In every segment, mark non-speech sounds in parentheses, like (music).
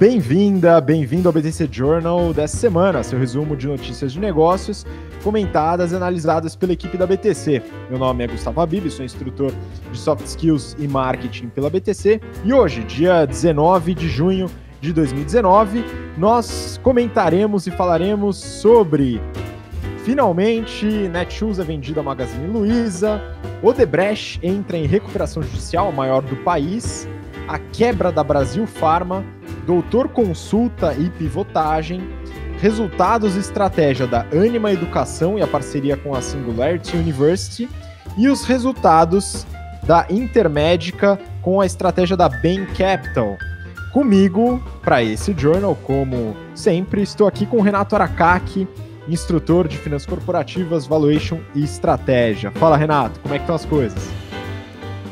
Bem-vinda, bem-vindo ao BTC Journal dessa semana, seu resumo de notícias de negócios comentadas e analisadas pela equipe da BTC. Meu nome é Gustavo Habib, sou instrutor de Soft Skills e Marketing pela BTC e hoje, dia 19 de junho de 2019, nós comentaremos e falaremos sobre Finalmente, Netshoes é vendida à Magazine Luiza, Odebrecht entra em recuperação judicial, maior do país, a quebra da Brasil Pharma, Doutor Consulta e Pivotagem, resultados e estratégia da Anima Educação e a parceria com a Singularity University, e os resultados da Intermédica com a estratégia da Bain Capital. Comigo, para esse journal, como sempre, estou aqui com o Renato Aracaki, instrutor de finanças corporativas, valuation e estratégia. Fala, Renato, como é que estão as coisas?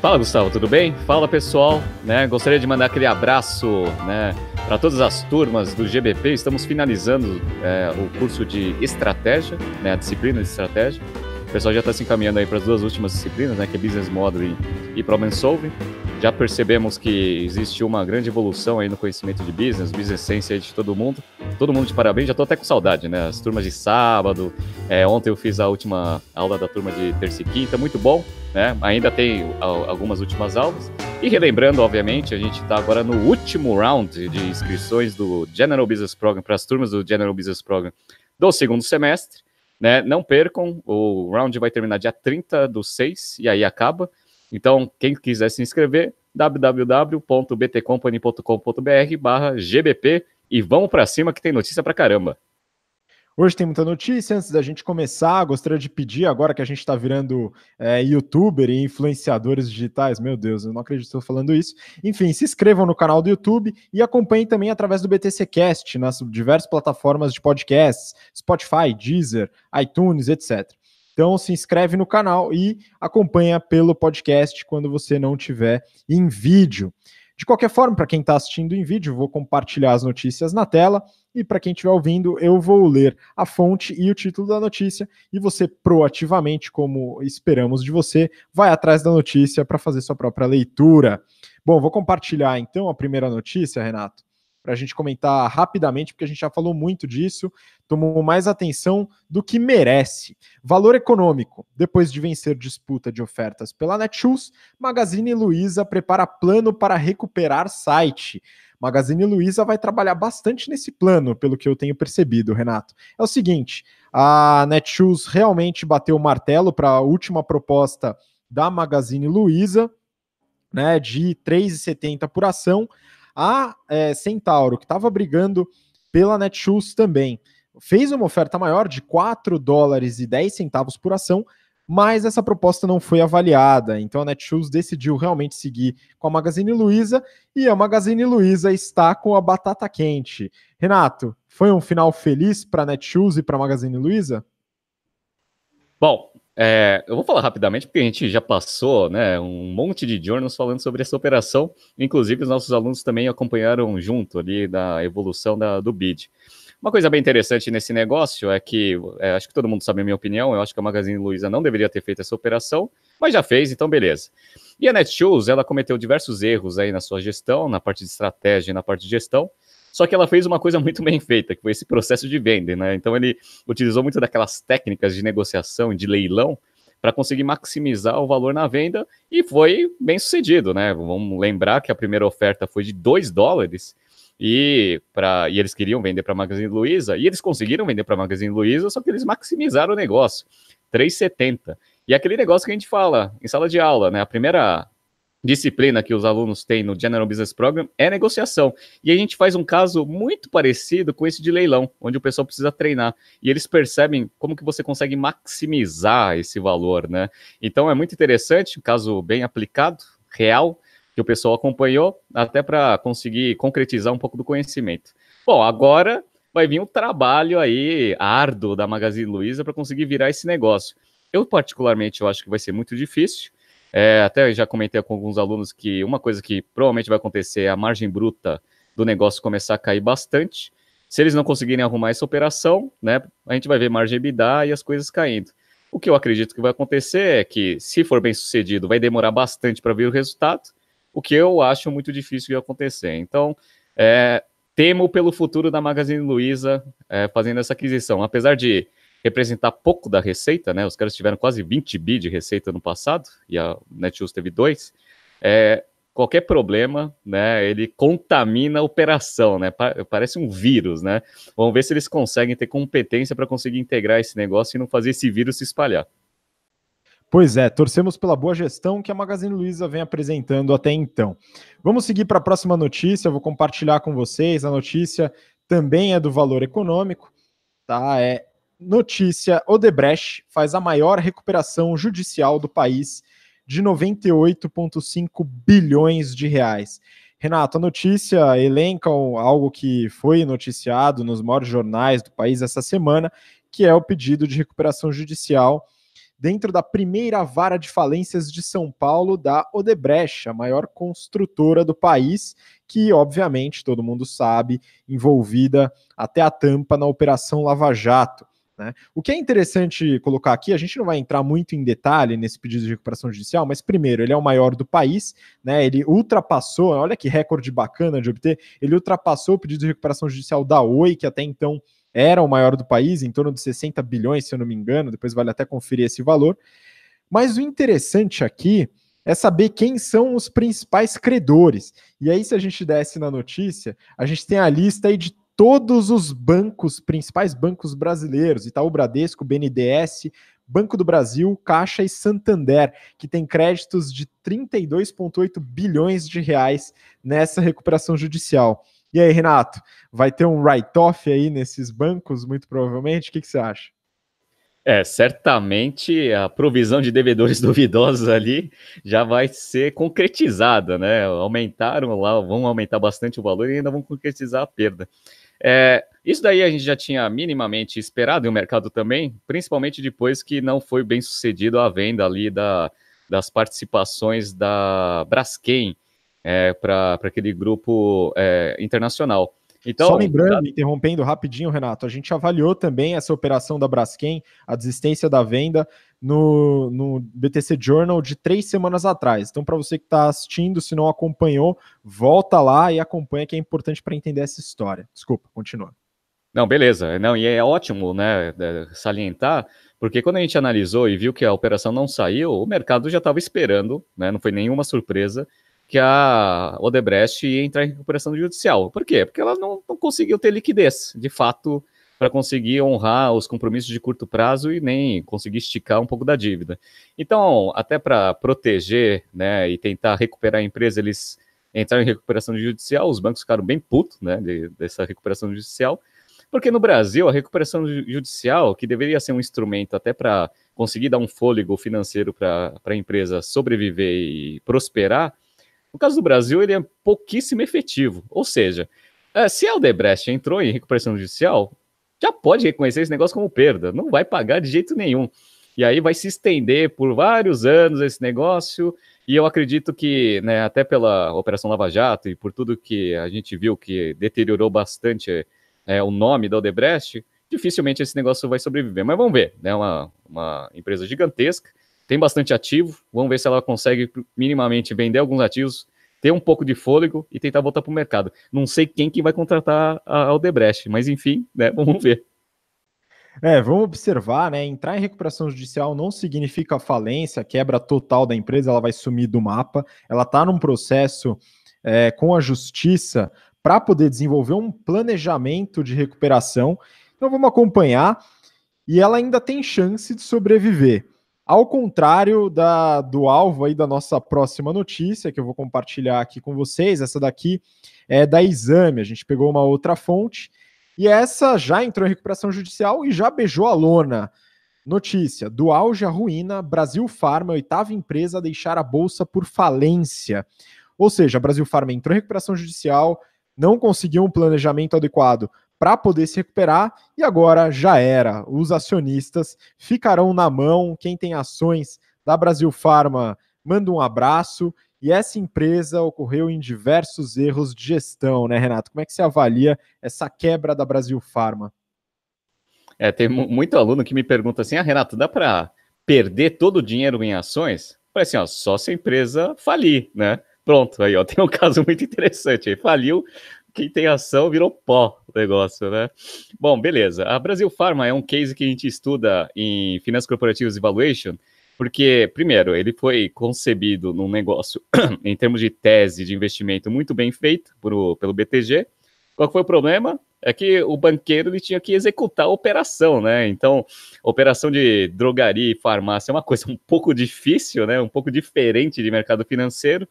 Fala, Gustavo, tudo bem? Fala, pessoal. Né, gostaria de mandar aquele abraço né, para todas as turmas do GBP. Estamos finalizando é, o curso de estratégia, né, a disciplina de estratégia. O pessoal já está se encaminhando aí para as duas últimas disciplinas, né, que é Business Modeling e Problem Solving. Já percebemos que existe uma grande evolução aí no conhecimento de business, business sense aí de todo mundo. Todo mundo de parabéns, já estou até com saudade, né? As turmas de sábado, é, ontem eu fiz a última aula da turma de terça e quinta, muito bom, né? Ainda tem algumas últimas aulas. E relembrando, obviamente, a gente está agora no último round de inscrições do General Business Program, para as turmas do General Business Program do segundo semestre. Né? Não percam, o round vai terminar dia 30 do 6 e aí acaba. Então, quem quiser se inscrever, www.btcompany.com.br barra GBP e vamos para cima que tem notícia para caramba. Hoje tem muita notícia. Antes da gente começar, gostaria de pedir, agora que a gente está virando é, youtuber e influenciadores digitais, meu Deus, eu não acredito que estou falando isso. Enfim, se inscrevam no canal do YouTube e acompanhem também através do BTC Cast, nas diversas plataformas de podcasts, Spotify, Deezer, iTunes, etc. Então se inscreve no canal e acompanha pelo podcast quando você não tiver em vídeo. De qualquer forma, para quem está assistindo em vídeo, vou compartilhar as notícias na tela e para quem estiver ouvindo, eu vou ler a fonte e o título da notícia e você proativamente, como esperamos de você, vai atrás da notícia para fazer sua própria leitura. Bom, vou compartilhar então a primeira notícia, Renato para a gente comentar rapidamente, porque a gente já falou muito disso, tomou mais atenção do que merece. Valor econômico. Depois de vencer disputa de ofertas pela Netshoes, Magazine Luiza prepara plano para recuperar site. Magazine Luiza vai trabalhar bastante nesse plano, pelo que eu tenho percebido, Renato. É o seguinte, a Netshoes realmente bateu o martelo para a última proposta da Magazine Luiza, né, de 3,70 por ação. A é, Centauro, que estava brigando pela Netshoes também, fez uma oferta maior de 4 dólares e 10 centavos por ação, mas essa proposta não foi avaliada. Então a Netshoes decidiu realmente seguir com a Magazine Luiza e a Magazine Luiza está com a batata quente. Renato, foi um final feliz para a Netshoes e para a Magazine Luiza? Bom, é, eu vou falar rapidamente, porque a gente já passou né, um monte de journals falando sobre essa operação. Inclusive, os nossos alunos também acompanharam junto ali da evolução da, do BID. Uma coisa bem interessante nesse negócio é que, é, acho que todo mundo sabe a minha opinião, eu acho que a Magazine Luiza não deveria ter feito essa operação, mas já fez, então beleza. E a Netshoes, ela cometeu diversos erros aí na sua gestão, na parte de estratégia e na parte de gestão, só que ela fez uma coisa muito bem feita, que foi esse processo de venda, né? Então ele utilizou muito daquelas técnicas de negociação, de leilão, para conseguir maximizar o valor na venda e foi bem sucedido, né? Vamos lembrar que a primeira oferta foi de 2 dólares e, pra, e eles queriam vender para a Magazine Luiza e eles conseguiram vender para a Magazine Luiza, só que eles maximizaram o negócio, 3,70. E aquele negócio que a gente fala em sala de aula, né? A primeira disciplina que os alunos têm no General Business Program é negociação. E a gente faz um caso muito parecido com esse de leilão, onde o pessoal precisa treinar. E eles percebem como que você consegue maximizar esse valor, né? Então é muito interessante, um caso bem aplicado, real, que o pessoal acompanhou, até para conseguir concretizar um pouco do conhecimento. Bom, agora vai vir um trabalho aí árduo da Magazine Luiza para conseguir virar esse negócio. Eu, particularmente, eu acho que vai ser muito difícil, é, até já comentei com alguns alunos que uma coisa que provavelmente vai acontecer é a margem bruta do negócio começar a cair bastante. Se eles não conseguirem arrumar essa operação, né, a gente vai ver margem EBITDA e as coisas caindo. O que eu acredito que vai acontecer é que, se for bem sucedido, vai demorar bastante para ver o resultado, o que eu acho muito difícil de acontecer. Então, é, temo pelo futuro da Magazine Luiza é, fazendo essa aquisição. Apesar de representar pouco da receita, né? Os caras tiveram quase 20 bi de receita no passado e a Netshoes teve dois. É, qualquer problema, né? Ele contamina a operação, né? Parece um vírus, né? Vamos ver se eles conseguem ter competência para conseguir integrar esse negócio e não fazer esse vírus se espalhar. Pois é, torcemos pela boa gestão que a Magazine Luiza vem apresentando até então. Vamos seguir para a próxima notícia, vou compartilhar com vocês. A notícia também é do valor econômico, tá? É notícia: Odebrecht faz a maior recuperação judicial do país de 98,5 bilhões de reais. Renato, a notícia elenca algo que foi noticiado nos maiores jornais do país essa semana, que é o pedido de recuperação judicial dentro da primeira vara de falências de São Paulo da Odebrecht, a maior construtora do país, que obviamente todo mundo sabe, envolvida até a tampa na Operação Lava Jato. Né? O que é interessante colocar aqui, a gente não vai entrar muito em detalhe nesse pedido de recuperação judicial, mas primeiro, ele é o maior do país, né? Ele ultrapassou, olha que recorde bacana de obter, ele ultrapassou o pedido de recuperação judicial da Oi, que até então era o maior do país, em torno de 60 bilhões, se eu não me engano, depois vale até conferir esse valor. Mas o interessante aqui é saber quem são os principais credores. E aí, se a gente desce na notícia, a gente tem a lista aí de todos os bancos, principais bancos brasileiros, Itaú Bradesco, BNDES, Banco do Brasil, Caixa e Santander, que tem créditos de 32,8 bilhões de reais nessa recuperação judicial. E aí, Renato, vai ter um write-off aí nesses bancos, muito provavelmente? O que, que você acha? É, certamente a provisão de devedores (laughs) duvidosos ali já vai ser concretizada, né? Aumentaram lá, vão aumentar bastante o valor e ainda vão concretizar a perda. É, isso daí a gente já tinha minimamente esperado e o mercado também, principalmente depois que não foi bem sucedido a venda ali da, das participações da Braskem é, para aquele grupo é, internacional. Então, Só lembrando, tá... interrompendo rapidinho, Renato, a gente avaliou também essa operação da Braskem, a desistência da venda, no, no BTC Journal de três semanas atrás. Então, para você que está assistindo, se não acompanhou, volta lá e acompanha, que é importante para entender essa história. Desculpa, continua. Não, beleza. Não, e é ótimo, né, salientar, porque quando a gente analisou e viu que a operação não saiu, o mercado já estava esperando, né, não foi nenhuma surpresa, que a Odebrecht ia entrar em recuperação judicial. Por quê? Porque ela não, não conseguiu ter liquidez, de fato, para conseguir honrar os compromissos de curto prazo e nem conseguir esticar um pouco da dívida. Então, até para proteger né, e tentar recuperar a empresa, eles entraram em recuperação judicial, os bancos ficaram bem putos né, de, dessa recuperação judicial, porque no Brasil a recuperação judicial, que deveria ser um instrumento até para conseguir dar um fôlego financeiro para a empresa sobreviver e prosperar, no caso do Brasil, ele é pouquíssimo efetivo. Ou seja, é, se a Aldebrecht entrou em recuperação judicial, já pode reconhecer esse negócio como perda, não vai pagar de jeito nenhum. E aí vai se estender por vários anos esse negócio, e eu acredito que, né, até pela Operação Lava Jato e por tudo que a gente viu que deteriorou bastante é, o nome da Odebrecht, dificilmente esse negócio vai sobreviver. Mas vamos ver, né, uma, uma empresa gigantesca, tem bastante ativo, vamos ver se ela consegue minimamente vender alguns ativos, ter um pouco de fôlego e tentar voltar para o mercado. Não sei quem que vai contratar a Aldebrecht, mas enfim, né, (laughs) vamos ver. É, vamos observar, né? Entrar em recuperação judicial não significa falência, quebra total da empresa, ela vai sumir do mapa. Ela está num processo é, com a justiça para poder desenvolver um planejamento de recuperação. Então vamos acompanhar. E ela ainda tem chance de sobreviver. Ao contrário da, do alvo aí da nossa próxima notícia, que eu vou compartilhar aqui com vocês, essa daqui é da Exame. A gente pegou uma outra fonte e essa já entrou em recuperação judicial e já beijou a lona. Notícia: do auge à ruína, Brasil Farma, oitava empresa a deixar a bolsa por falência. Ou seja, Brasil Farma entrou em recuperação judicial, não conseguiu um planejamento adequado para poder se recuperar e agora já era. Os acionistas ficarão na mão. Quem tem ações da Brasil Farma manda um abraço. E essa empresa ocorreu em diversos erros de gestão, né, Renato? Como é que você avalia essa quebra da Brasil Farma? É, tem muito aluno que me pergunta assim: ah, Renato, dá para perder todo o dinheiro em ações? Parece assim, ó, só se a empresa falir, né? Pronto, aí ó, (laughs) tem um caso muito interessante. Aí faliu, quem tem ação virou pó o negócio, né? Bom, beleza. A Brasil Pharma é um case que a gente estuda em Finanças Corporativas Evaluation, porque, primeiro, ele foi concebido num negócio, (clears throat) em termos de tese de investimento, muito bem feito por, pelo BTG. Qual foi o problema? É que o banqueiro ele tinha que executar a operação, né? Então, operação de drogaria e farmácia é uma coisa (laughs) um pouco difícil, né? Um pouco diferente de mercado financeiro.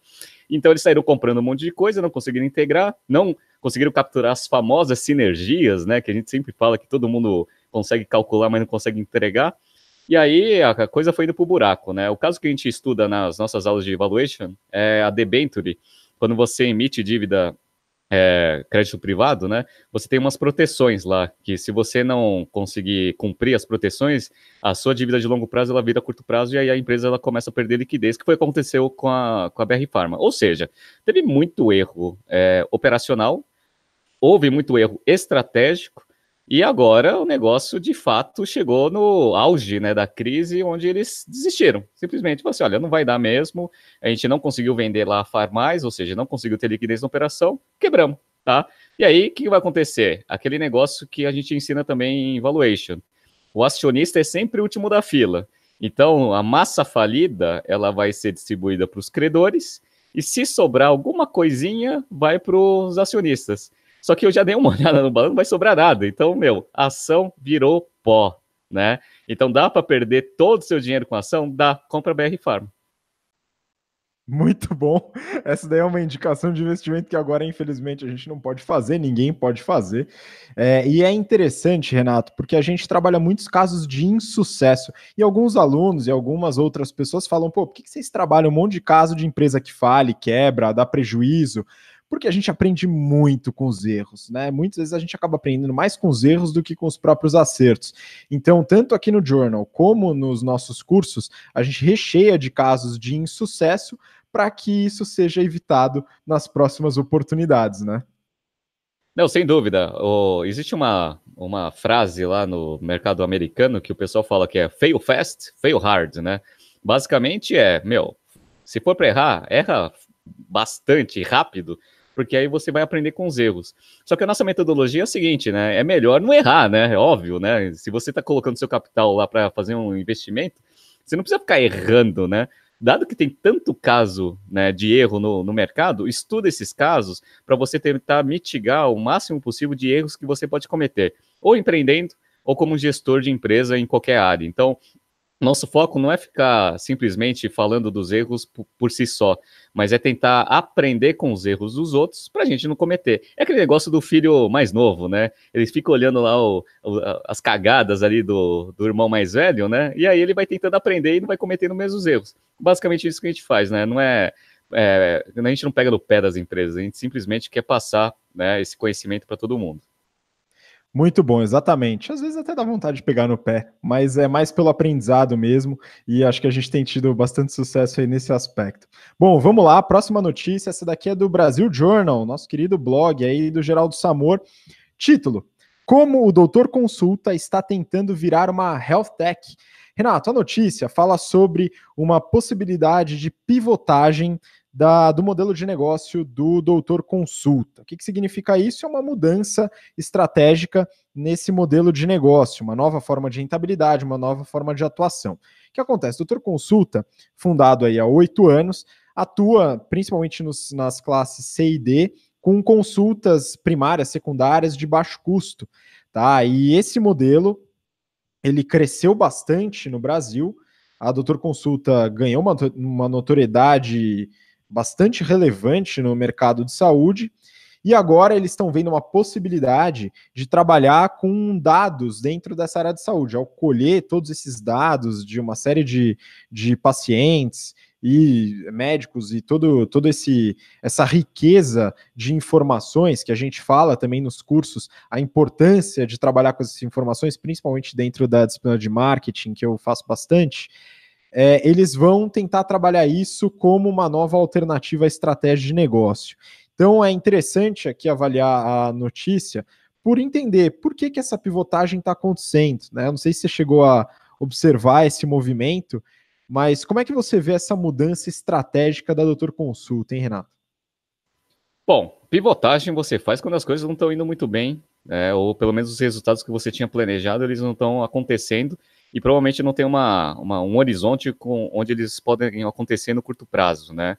Então, eles saíram comprando um monte de coisa, não conseguiram integrar, não conseguiram capturar as famosas sinergias, né? Que a gente sempre fala que todo mundo consegue calcular, mas não consegue entregar. E aí a coisa foi indo para o buraco, né? O caso que a gente estuda nas nossas aulas de evaluation é a debenture, quando você emite dívida é, crédito privado, né? Você tem umas proteções lá, que se você não conseguir cumprir as proteções, a sua dívida de longo prazo ela vira curto prazo e aí a empresa ela começa a perder liquidez, que foi o que aconteceu com a, com a BR Pharma. Ou seja, teve muito erro é, operacional, houve muito erro estratégico e agora o negócio de fato chegou no auge né, da crise, onde eles desistiram. Simplesmente falaram assim: olha, não vai dar mesmo, a gente não conseguiu vender lá a Farmais, ou seja, não conseguiu ter liquidez na operação, quebramos, tá? E aí, o que vai acontecer? Aquele negócio que a gente ensina também em valuation. O acionista é sempre o último da fila. Então, a massa falida, ela vai ser distribuída para os credores, e se sobrar alguma coisinha, vai para os acionistas. Só que eu já dei uma (laughs) olhada no balanço, não vai sobrar nada. Então, meu, a ação virou pó, né? Então dá para perder todo o seu dinheiro com ação? Dá. Compra BR Farm. Muito bom. Essa daí é uma indicação de investimento que agora, infelizmente, a gente não pode fazer, ninguém pode fazer. É, e é interessante, Renato, porque a gente trabalha muitos casos de insucesso. E alguns alunos e algumas outras pessoas falam: pô, por que vocês trabalham um monte de caso de empresa que fale, quebra, dá prejuízo? Porque a gente aprende muito com os erros, né? Muitas vezes a gente acaba aprendendo mais com os erros do que com os próprios acertos. Então, tanto aqui no Journal como nos nossos cursos, a gente recheia de casos de insucesso para que isso seja evitado nas próximas oportunidades, né? Não, sem dúvida. Oh, existe uma, uma frase lá no mercado americano que o pessoal fala que é fail fast, fail hard, né? Basicamente é, meu, se for para errar, erra bastante rápido porque aí você vai aprender com os erros. Só que a nossa metodologia é a seguinte, né? É melhor não errar, né? É óbvio, né? Se você está colocando seu capital lá para fazer um investimento, você não precisa ficar errando, né? Dado que tem tanto caso né, de erro no, no mercado, estuda esses casos para você tentar mitigar o máximo possível de erros que você pode cometer, ou empreendendo, ou como gestor de empresa em qualquer área. Então, nosso foco não é ficar simplesmente falando dos erros por, por, si só, mas é tentar aprender com os erros dos outros para a gente não cometer. É aquele negócio do filho mais novo, né? Ele fica olhando lá o, o, as cagadas ali do, do irmão mais velho, né? E aí ele vai tentando aprender e não vai cometendo os mesmos erros. Basicamente isso que a gente faz, né? Não é, é a gente não pega no pé das empresas, a gente simplesmente quer passar né, esse conhecimento para todo mundo. Muito bom, exatamente. Às vezes até dá vontade de pegar no pé, mas é mais pelo aprendizado mesmo, e acho que a gente tem tido bastante sucesso aí nesse aspecto. Bom, vamos lá, próxima notícia, essa daqui é do Brasil Journal, nosso querido blog aí do Geraldo Samor. Título: Como o Doutor Consulta está tentando virar uma health tech. Renato, a notícia fala sobre uma possibilidade de pivotagem da, do modelo de negócio do doutor consulta. O que, que significa isso? É uma mudança estratégica nesse modelo de negócio, uma nova forma de rentabilidade, uma nova forma de atuação. O que acontece? Doutor Consulta, fundado aí há oito anos, atua principalmente nos, nas classes C e D, com consultas primárias, secundárias de baixo custo. Tá? E esse modelo ele cresceu bastante no Brasil. A Doutor Consulta ganhou uma, uma notoriedade bastante relevante no mercado de saúde. E agora eles estão vendo uma possibilidade de trabalhar com dados dentro dessa área de saúde, ao colher todos esses dados de uma série de, de pacientes e médicos e todo, todo esse essa riqueza de informações que a gente fala também nos cursos, a importância de trabalhar com essas informações, principalmente dentro da disciplina de marketing, que eu faço bastante é, eles vão tentar trabalhar isso como uma nova alternativa à estratégia de negócio. Então é interessante aqui avaliar a notícia por entender por que, que essa pivotagem está acontecendo. Né? Não sei se você chegou a observar esse movimento, mas como é que você vê essa mudança estratégica da Doutor Consulta, hein, Renato? Bom, pivotagem você faz quando as coisas não estão indo muito bem, é, ou pelo menos os resultados que você tinha planejado, eles não estão acontecendo, e provavelmente não tem uma, uma, um horizonte com, onde eles podem acontecer no curto prazo, né?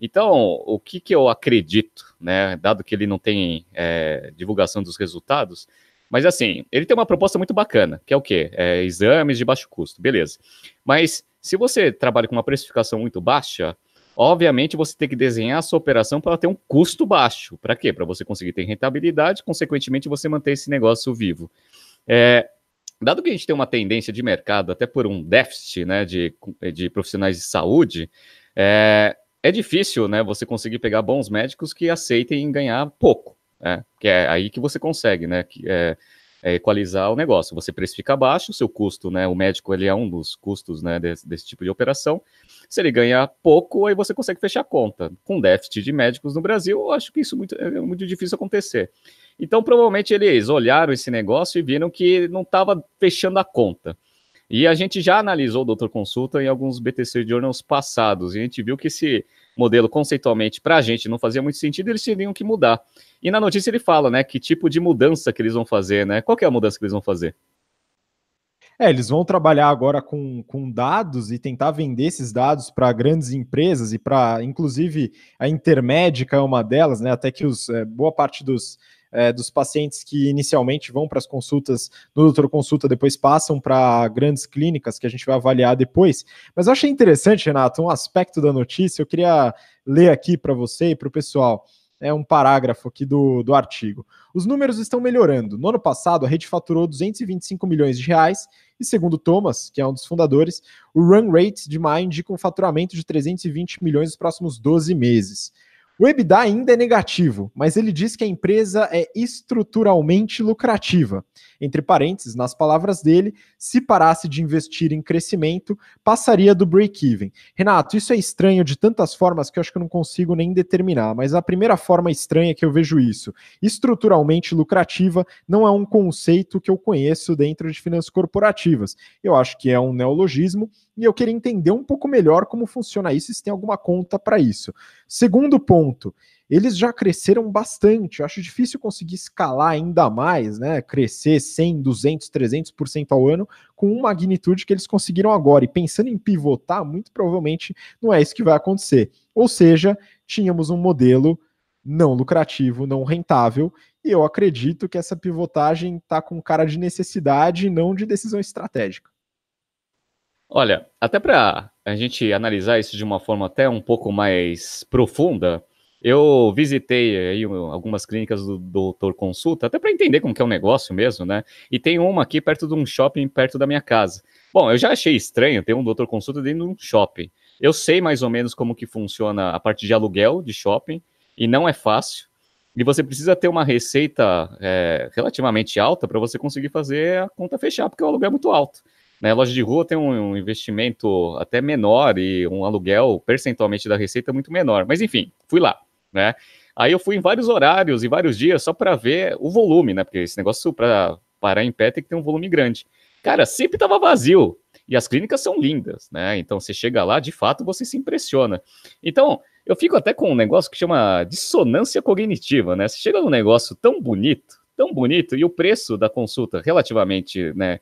Então, o que, que eu acredito, né, dado que ele não tem é, divulgação dos resultados, mas assim, ele tem uma proposta muito bacana, que é o quê? É, exames de baixo custo, beleza. Mas se você trabalha com uma precificação muito baixa, obviamente você tem que desenhar a sua operação para ter um custo baixo. Para quê? Para você conseguir ter rentabilidade, consequentemente você manter esse negócio vivo. É, dado que a gente tem uma tendência de mercado, até por um déficit né, de, de profissionais de saúde, é, é difícil né, você conseguir pegar bons médicos que aceitem ganhar pouco. Né, que é aí que você consegue, né? Que é, é equalizar o negócio. Você precifica baixo, seu custo, né? O médico ele é um dos custos né, desse, desse tipo de operação. Se ele ganha pouco, aí você consegue fechar a conta. Com déficit de médicos no Brasil, eu acho que isso muito, é muito difícil acontecer. Então, provavelmente eles olharam esse negócio e viram que não estava fechando a conta. E a gente já analisou o Doutor Consulta em alguns BTC Journals passados, e a gente viu que esse modelo conceitualmente para a gente não fazia muito sentido, eles teriam que mudar. E na notícia ele fala, né, que tipo de mudança que eles vão fazer, né? Qual é a mudança que eles vão fazer? É, eles vão trabalhar agora com, com dados e tentar vender esses dados para grandes empresas e para, inclusive, a Intermédica é uma delas, né? Até que os, é, boa parte dos, é, dos pacientes que inicialmente vão para as consultas no doutor consulta, depois passam para grandes clínicas que a gente vai avaliar depois. Mas eu achei interessante, Renato, um aspecto da notícia, eu queria ler aqui para você e para o pessoal é um parágrafo aqui do, do artigo. Os números estão melhorando. No ano passado, a rede faturou 225 milhões de reais e, segundo Thomas, que é um dos fundadores, o run rate de maio indica um faturamento de 320 milhões nos próximos 12 meses. O EBITDA ainda é negativo, mas ele diz que a empresa é estruturalmente lucrativa. Entre parênteses, nas palavras dele, se parasse de investir em crescimento, passaria do break-even. Renato, isso é estranho de tantas formas que eu acho que eu não consigo nem determinar, mas a primeira forma estranha que eu vejo isso, estruturalmente lucrativa, não é um conceito que eu conheço dentro de finanças corporativas. Eu acho que é um neologismo e eu queria entender um pouco melhor como funciona isso se tem alguma conta para isso. Segundo ponto, eles já cresceram bastante. Eu acho difícil conseguir escalar ainda mais, né? Crescer 100, 200, 300% ao ano com uma magnitude que eles conseguiram agora. E pensando em pivotar, muito provavelmente não é isso que vai acontecer. Ou seja, tínhamos um modelo não lucrativo, não rentável, e eu acredito que essa pivotagem está com cara de necessidade e não de decisão estratégica. Olha, até para a gente analisar isso de uma forma até um pouco mais profunda, eu visitei aí algumas clínicas do Doutor Consulta, até para entender como que é o negócio mesmo, né? E tem uma aqui perto de um shopping perto da minha casa. Bom, eu já achei estranho ter um Doutor Consulta dentro de um shopping. Eu sei mais ou menos como que funciona a parte de aluguel de shopping, e não é fácil. E você precisa ter uma receita é, relativamente alta para você conseguir fazer a conta fechar, porque o aluguel é muito alto. Né? Loja de rua tem um, um, investimento até menor e um aluguel percentualmente da receita muito menor. Mas enfim, fui lá, né? Aí eu fui em vários horários e vários dias só para ver o volume, né? Porque esse negócio para parar em pé tem que ter um volume grande. Cara, sempre estava vazio. E as clínicas são lindas, né? Então você chega lá, de fato, você se impressiona. Então, eu fico até com um negócio que chama dissonância cognitiva, né? Você chega num negócio tão bonito, tão bonito, e o preço da consulta relativamente, né,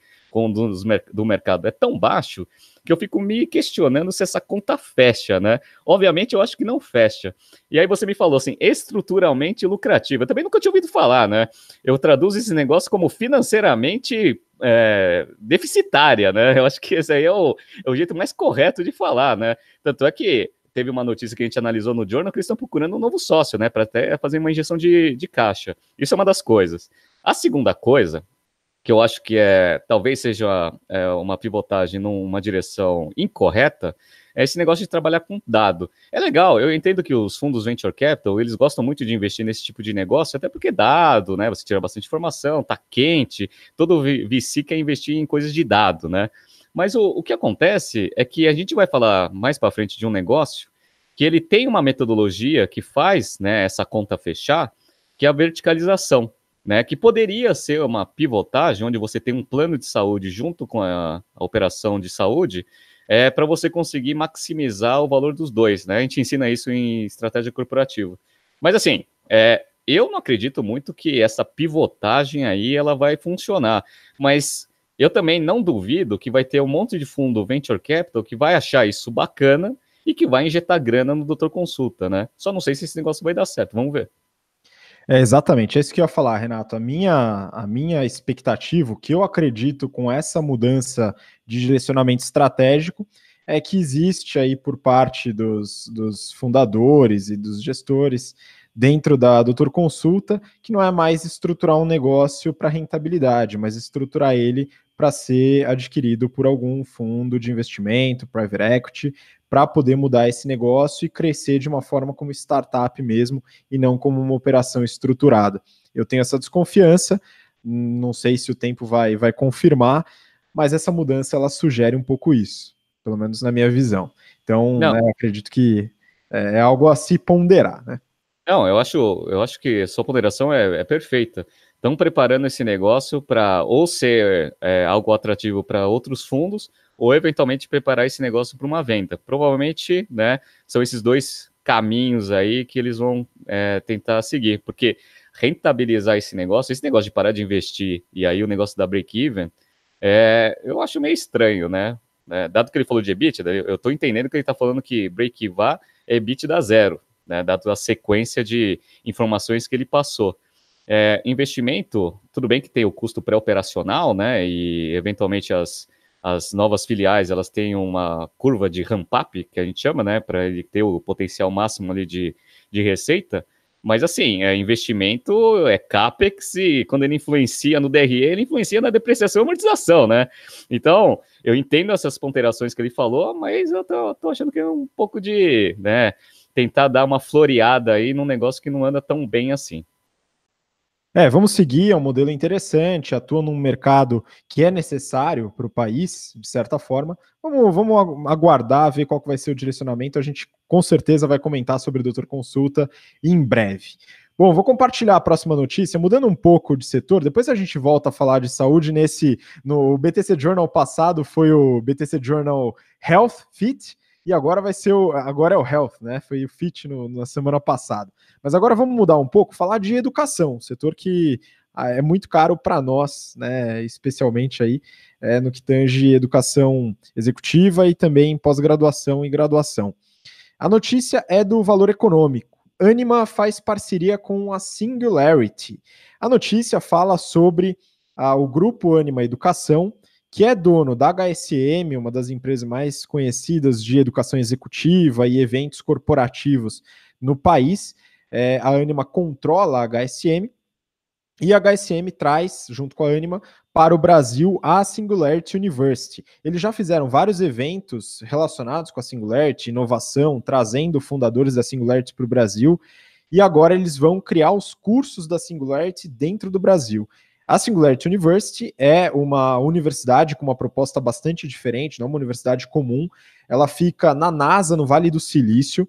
do, do mercado é tão baixo que eu fico me questionando se essa conta fecha, né? Obviamente eu acho que não fecha. E aí você me falou assim, estruturalmente lucrativa. Eu também nunca tinha ouvido falar, né? Eu traduzo esse negócio como financeiramente é, deficitária, né? Eu acho que esse aí é o, é o jeito mais correto de falar, né? Tanto é que teve uma notícia que a gente analisou no Journal que eles estão procurando um novo sócio, né? Para até fazer uma injeção de, de caixa. Isso é uma das coisas. A segunda coisa que eu acho que é talvez seja é, uma pivotagem numa direção incorreta, é esse negócio de trabalhar com dado. É legal, eu entendo que os fundos venture capital, eles gostam muito de investir nesse tipo de negócio, até porque dado, né? Você tira bastante informação, tá quente, todo VC quer investir em coisas de dado, né? Mas o, o que acontece é que a gente vai falar mais para frente de um negócio que ele tem uma metodologia que faz né, essa conta fechar, que é a verticalização né, que poderia ser uma pivotagem, onde você tem um plano de saúde junto com a, a operação de saúde, é, para você conseguir maximizar o valor dos dois. Né? A gente ensina isso em estratégia corporativa. Mas assim, É, eu não acredito muito que essa pivotagem aí ela vai funcionar, mas eu também não duvido que vai ter um monte de fundo venture capital que vai achar isso bacana e que vai injetar grana no doutor consulta, né? Só não sei se esse negócio vai dar certo, vamos ver. É exatamente, é isso que eu ia falar, Renato. A minha, a minha expectativa, o que eu acredito com essa mudança de direcionamento estratégico, é que existe aí por parte dos, dos fundadores e dos gestores dentro da Doutor Consulta, que não é mais estruturar um negócio para rentabilidade, mas estruturar ele para ser adquirido por algum fundo de investimento, private equity, para poder mudar esse negócio e crescer de uma forma como startup mesmo e não como uma operação estruturada. Eu tenho essa desconfiança, não sei se o tempo vai, vai confirmar, mas essa mudança ela sugere um pouco isso, pelo menos na minha visão. Então, né, acredito que é, é algo a se ponderar, né? Não, eu acho, eu acho que a sua ponderação é, é perfeita estão preparando esse negócio para ou ser é, algo atrativo para outros fundos, ou eventualmente preparar esse negócio para uma venda. Provavelmente, né, são esses dois caminhos aí que eles vão é, tentar seguir, porque rentabilizar esse negócio, esse negócio de parar de investir e aí o negócio da break-even, é, eu acho meio estranho, né? É, dado que ele falou de EBITDA, eu estou entendendo que ele está falando que break-even é EBITDA zero, né? Dado a sequência de informações que ele passou. É, investimento, tudo bem que tem o custo pré-operacional, né? E eventualmente as, as novas filiais elas têm uma curva de ramp-up, que a gente chama, né? Para ele ter o potencial máximo ali de, de receita. Mas assim, é investimento, é CAPEX, e quando ele influencia no DRE, ele influencia na depreciação e amortização, né? Então, eu entendo essas ponderações que ele falou, mas eu tô, tô achando que é um pouco de, né, tentar dar uma floreada aí num negócio que não anda tão bem assim. É, vamos seguir, é um modelo interessante, atua num mercado que é necessário para o país, de certa forma. Vamos, vamos aguardar, ver qual vai ser o direcionamento. A gente com certeza vai comentar sobre o Doutor Consulta em breve. Bom, vou compartilhar a próxima notícia, mudando um pouco de setor, depois a gente volta a falar de saúde nesse. No BTC Journal passado foi o BTC Journal Health Fit, e agora vai ser o. Agora é o Health, né? Foi o Fit no, na semana passada. Mas agora vamos mudar um pouco, falar de educação, setor que ah, é muito caro para nós, né? Especialmente aí é, no que tange educação executiva e também pós-graduação e graduação. A notícia é do valor econômico. Anima faz parceria com a Singularity. A notícia fala sobre ah, o grupo Anima Educação que é dono da HSM, uma das empresas mais conhecidas de educação executiva e eventos corporativos no país. É, a Anima controla a HSM e a HSM traz, junto com a Anima, para o Brasil a Singularity University. Eles já fizeram vários eventos relacionados com a Singularity, inovação, trazendo fundadores da Singularity para o Brasil. E agora eles vão criar os cursos da Singularity dentro do Brasil. A Singularity University é uma universidade com uma proposta bastante diferente, não uma universidade comum. Ela fica na NASA, no Vale do Silício,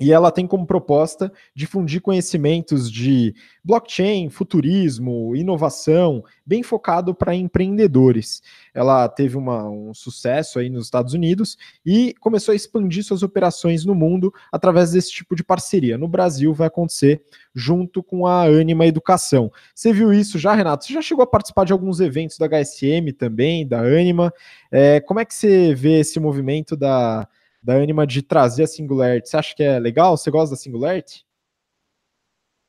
e ela tem como proposta difundir conhecimentos de blockchain, futurismo, inovação, bem focado para empreendedores. Ela teve uma, um sucesso aí nos Estados Unidos e começou a expandir suas operações no mundo através desse tipo de parceria. No Brasil vai acontecer junto com a Anima Educação. Você viu isso já, Renato? Você já chegou a participar de alguns eventos da HSM também, da Anima? É, como é que você vê esse movimento da da Anima de trazer a Singularity. Você acha que é legal? Você gosta da Singularity?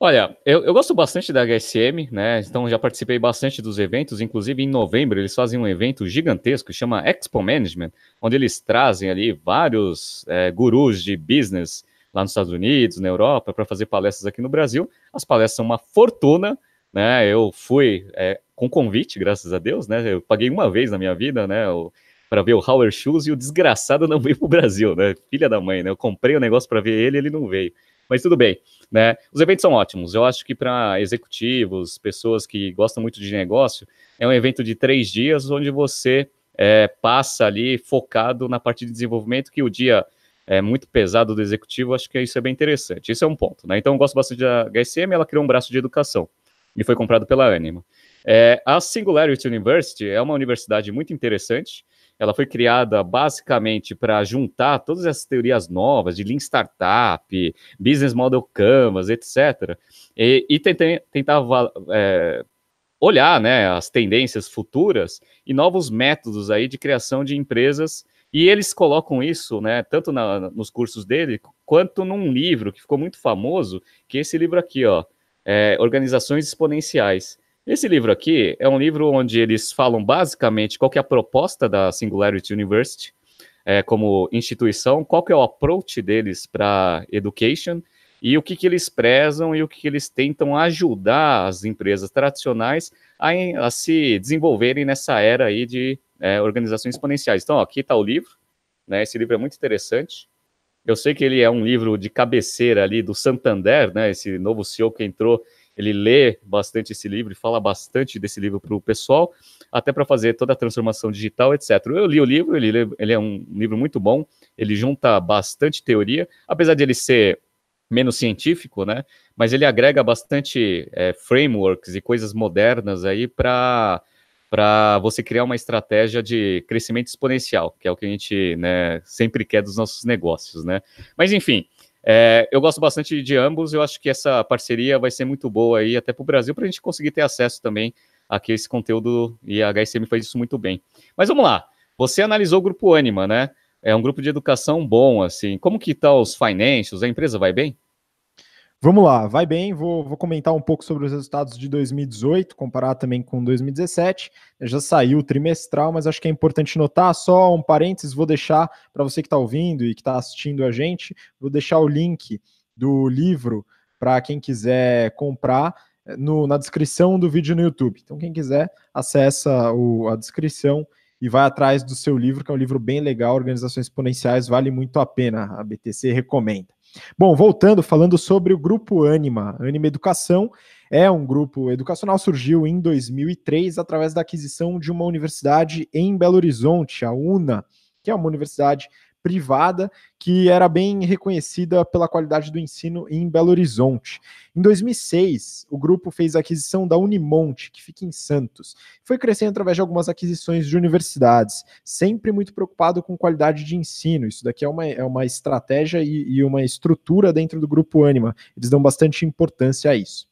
Olha, eu, eu, gosto bastante da HSM, né? Então já participei bastante dos eventos, inclusive em novembro eles fazem um evento gigantesco chama Expo Management, onde eles trazem ali vários é, gurus de business lá nos Estados Unidos, na Europa, para fazer palestras aqui no Brasil. As palestras são uma fortuna, né? Eu fui é, com convite, graças a Deus, né? Eu paguei uma vez na minha vida, né? Eu, para ver o Howard Shoes e o desgraçado não veio para o Brasil, né? Filha da mãe, né? Eu comprei o negócio para ver ele, ele não veio. Mas tudo bem, né? Os eventos são ótimos. Eu acho que para executivos, pessoas que gostam muito de negócio, é um evento de três dias onde você é, passa ali focado na parte de desenvolvimento que o dia é muito pesado do executivo, acho que isso é bem interessante. Isso é um ponto, né? Então, eu gosto bastante da HSM, ela criou um braço de educação e foi comprado pela Anima. É, a Singularity University é uma universidade muito interessante, ela foi criada basicamente para juntar todas essas teorias novas de Lean Startup, Business Model Canvas, etc. E, e tentava é, olhar né, as tendências futuras e novos métodos aí de criação de empresas. E eles colocam isso, né, tanto na, nos cursos dele, quanto num livro que ficou muito famoso, que é esse livro aqui, ó, é, Organizações Exponenciais. Esse livro aqui é um livro onde eles falam basicamente qual é a proposta da Singularity University é, como instituição, qual é o approach deles para education e o que, que eles prezam e o que, que eles tentam ajudar as empresas tradicionais a, a se desenvolverem nessa era aí de é, organizações exponenciais. Então, ó, aqui está o livro, né? Esse livro é muito interessante. Eu sei que ele é um livro de cabeceira ali do Santander, né? Esse novo CEO que entrou ele lê bastante esse livro e fala bastante desse livro para o pessoal, até para fazer toda a transformação digital, etc. Eu li o livro, ele, ele é um livro muito bom, ele junta bastante teoria, apesar de ele ser menos científico, né? Mas ele agrega bastante é, frameworks e coisas modernas aí para para você criar uma estratégia de crescimento exponencial, que é o que a gente né, sempre quer dos nossos negócios, né? Mas enfim, é, eu gosto bastante de ambos, eu acho que essa parceria vai ser muito boa aí, até para o Brasil, para a gente conseguir ter acesso também a esse conteúdo, e a HSM faz isso muito bem. Mas vamos lá, você analisou o Grupo Anima, né? É um grupo de educação bom, assim. Como que tá os financials? A empresa vai bem? Vamos lá, vai bem. Vou, vou, comentar um pouco sobre os resultados de 2018, comparar também com 2017. Já saiu o trimestral, mas acho que é importante notar. Só um parênteses, vou deixar para você que está ouvindo e que está assistindo a gente, vou deixar o link do livro para quem quiser comprar eh, no, na descrição do vídeo no YouTube. Então, quem quiser, acessa o, a descrição e vai atrás do seu livro, que é um livro bem legal, Organizações Exponenciais, vale muito a pena. A BTC recomenda. Bom, voltando, falando sobre o grupo Anima. Anima Educação é um grupo educacional, surgiu em 2003 através da aquisição de uma universidade em Belo Horizonte, a UNA, que é uma universidade privada que era bem reconhecida pela qualidade do ensino em Belo Horizonte. Em 2006, o grupo fez a aquisição da Unimonte, que fica em Santos. Foi crescendo através de algumas aquisições de universidades, sempre muito preocupado com qualidade de ensino. Isso daqui é uma, é uma estratégia e, e uma estrutura dentro do grupo Anima. Eles dão bastante importância a isso.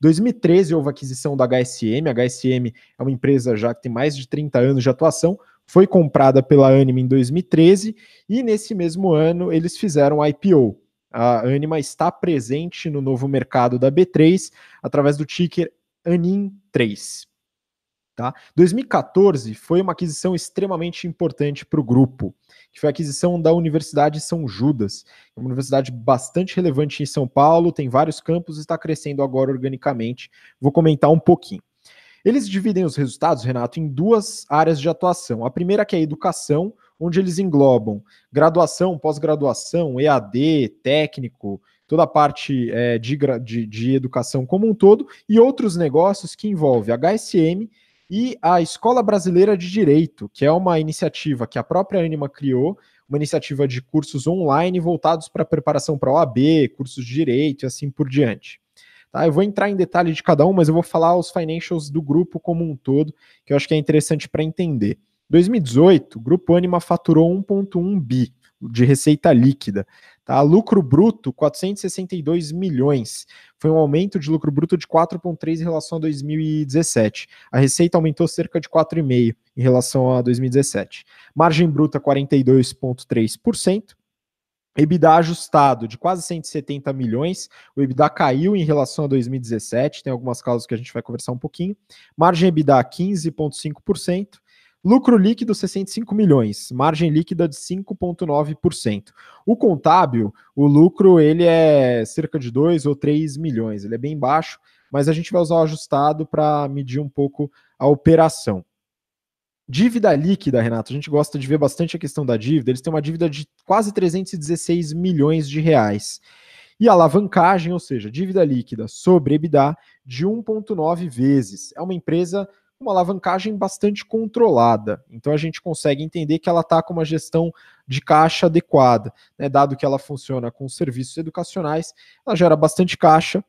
2013 houve a aquisição da HSM. A HSM é uma empresa já que tem mais de 30 anos de atuação, foi comprada pela Anima em 2013 e nesse mesmo ano eles fizeram IPO. A Anima está presente no novo mercado da B3 através do ticker ANIM3. Tá? 2014 foi uma aquisição extremamente importante para o grupo, que foi a aquisição da Universidade São Judas, uma universidade bastante relevante em São Paulo, tem vários campos e está crescendo agora organicamente. Vou comentar um pouquinho. Eles dividem os resultados, Renato, em duas áreas de atuação. A primeira que é a educação, onde eles englobam graduação, pós-graduação, EAD, técnico, toda a parte é, de, de, de, educação como um todo, e outros negócios que envolvem HSM e a Escola Brasileira de Direito, que é uma iniciativa que a própria Anima criou, uma iniciativa de cursos online voltados para preparação para OAB, cursos de direito e assim por diante. Tá? Eu vou entrar em detalhe de cada um, mas eu vou falar os financials do grupo como um todo, que eu acho que é interessante para entender. 2018, o Grupo Anima faturou 1,1 bi de receita líquida. Tá? Lucro bruto, 462 milhões. Foi um aumento de lucro bruto de 4,3 em relação a 2017. A receita aumentou cerca de 4,5 em relação a 2017. Margem bruta, 42,3%. EBITDA ajustado de quase 170 milhões. O EBITDA caiu em relação a 2017, tem algumas causas que a gente vai conversar um pouquinho. Margem EBITDA 15,5%. Lucro líquido 65 milhões, margem líquida de 5,9%. O contábil, o lucro ele é cerca de 2 ou 3 milhões, ele é bem baixo, mas a gente vai usar o ajustado para medir um pouco a operação. Dívida líquida, Renato, a gente gosta de ver bastante a questão da dívida. Eles têm uma dívida de quase 316 milhões de reais. E alavancagem, ou seja, dívida líquida sobre EBITDA de 1,9 vezes. É uma empresa uma alavancagem bastante controlada. Então a gente consegue entender que ela está com uma gestão de caixa adequada, né? dado que ela funciona com serviços educacionais, ela gera bastante caixa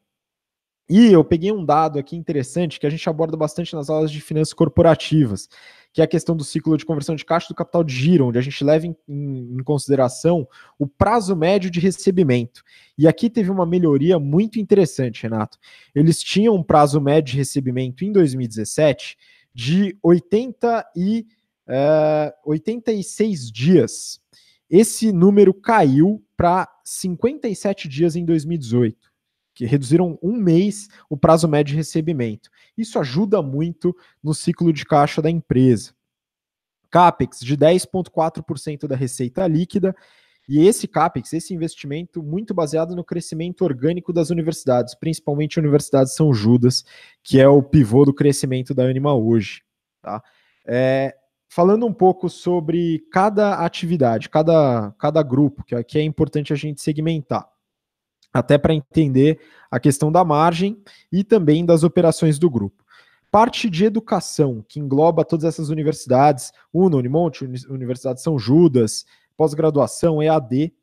E eu peguei um dado aqui interessante que a gente aborda bastante nas aulas de finanças corporativas, que é a questão do ciclo de conversão de caixa do capital de giro, onde a gente leva em, em, em, consideração o prazo médio de recebimento. E aqui teve uma melhoria muito interessante, Renato. Eles tinham um prazo médio de recebimento em 2017 de 80 e, uh, 86 dias. Esse número caiu para 57 dias em 2018 que reduziram um mês o prazo médio de recebimento. Isso ajuda muito no ciclo de caixa da empresa. CAPEX de 10,4% da receita líquida. E esse CAPEX, esse investimento, muito baseado no crescimento orgânico das universidades, principalmente a Universidade São Judas, que é o pivô do crescimento da Anima hoje. Tá? É, falando um pouco sobre cada atividade, cada, cada grupo, que aqui é importante a gente segmentar até para entender a questão da margem e também das operações do grupo. Parte de educação, que engloba todas essas universidades, UNO, Unimonte, Universidade São Judas, pós-graduação, EAD,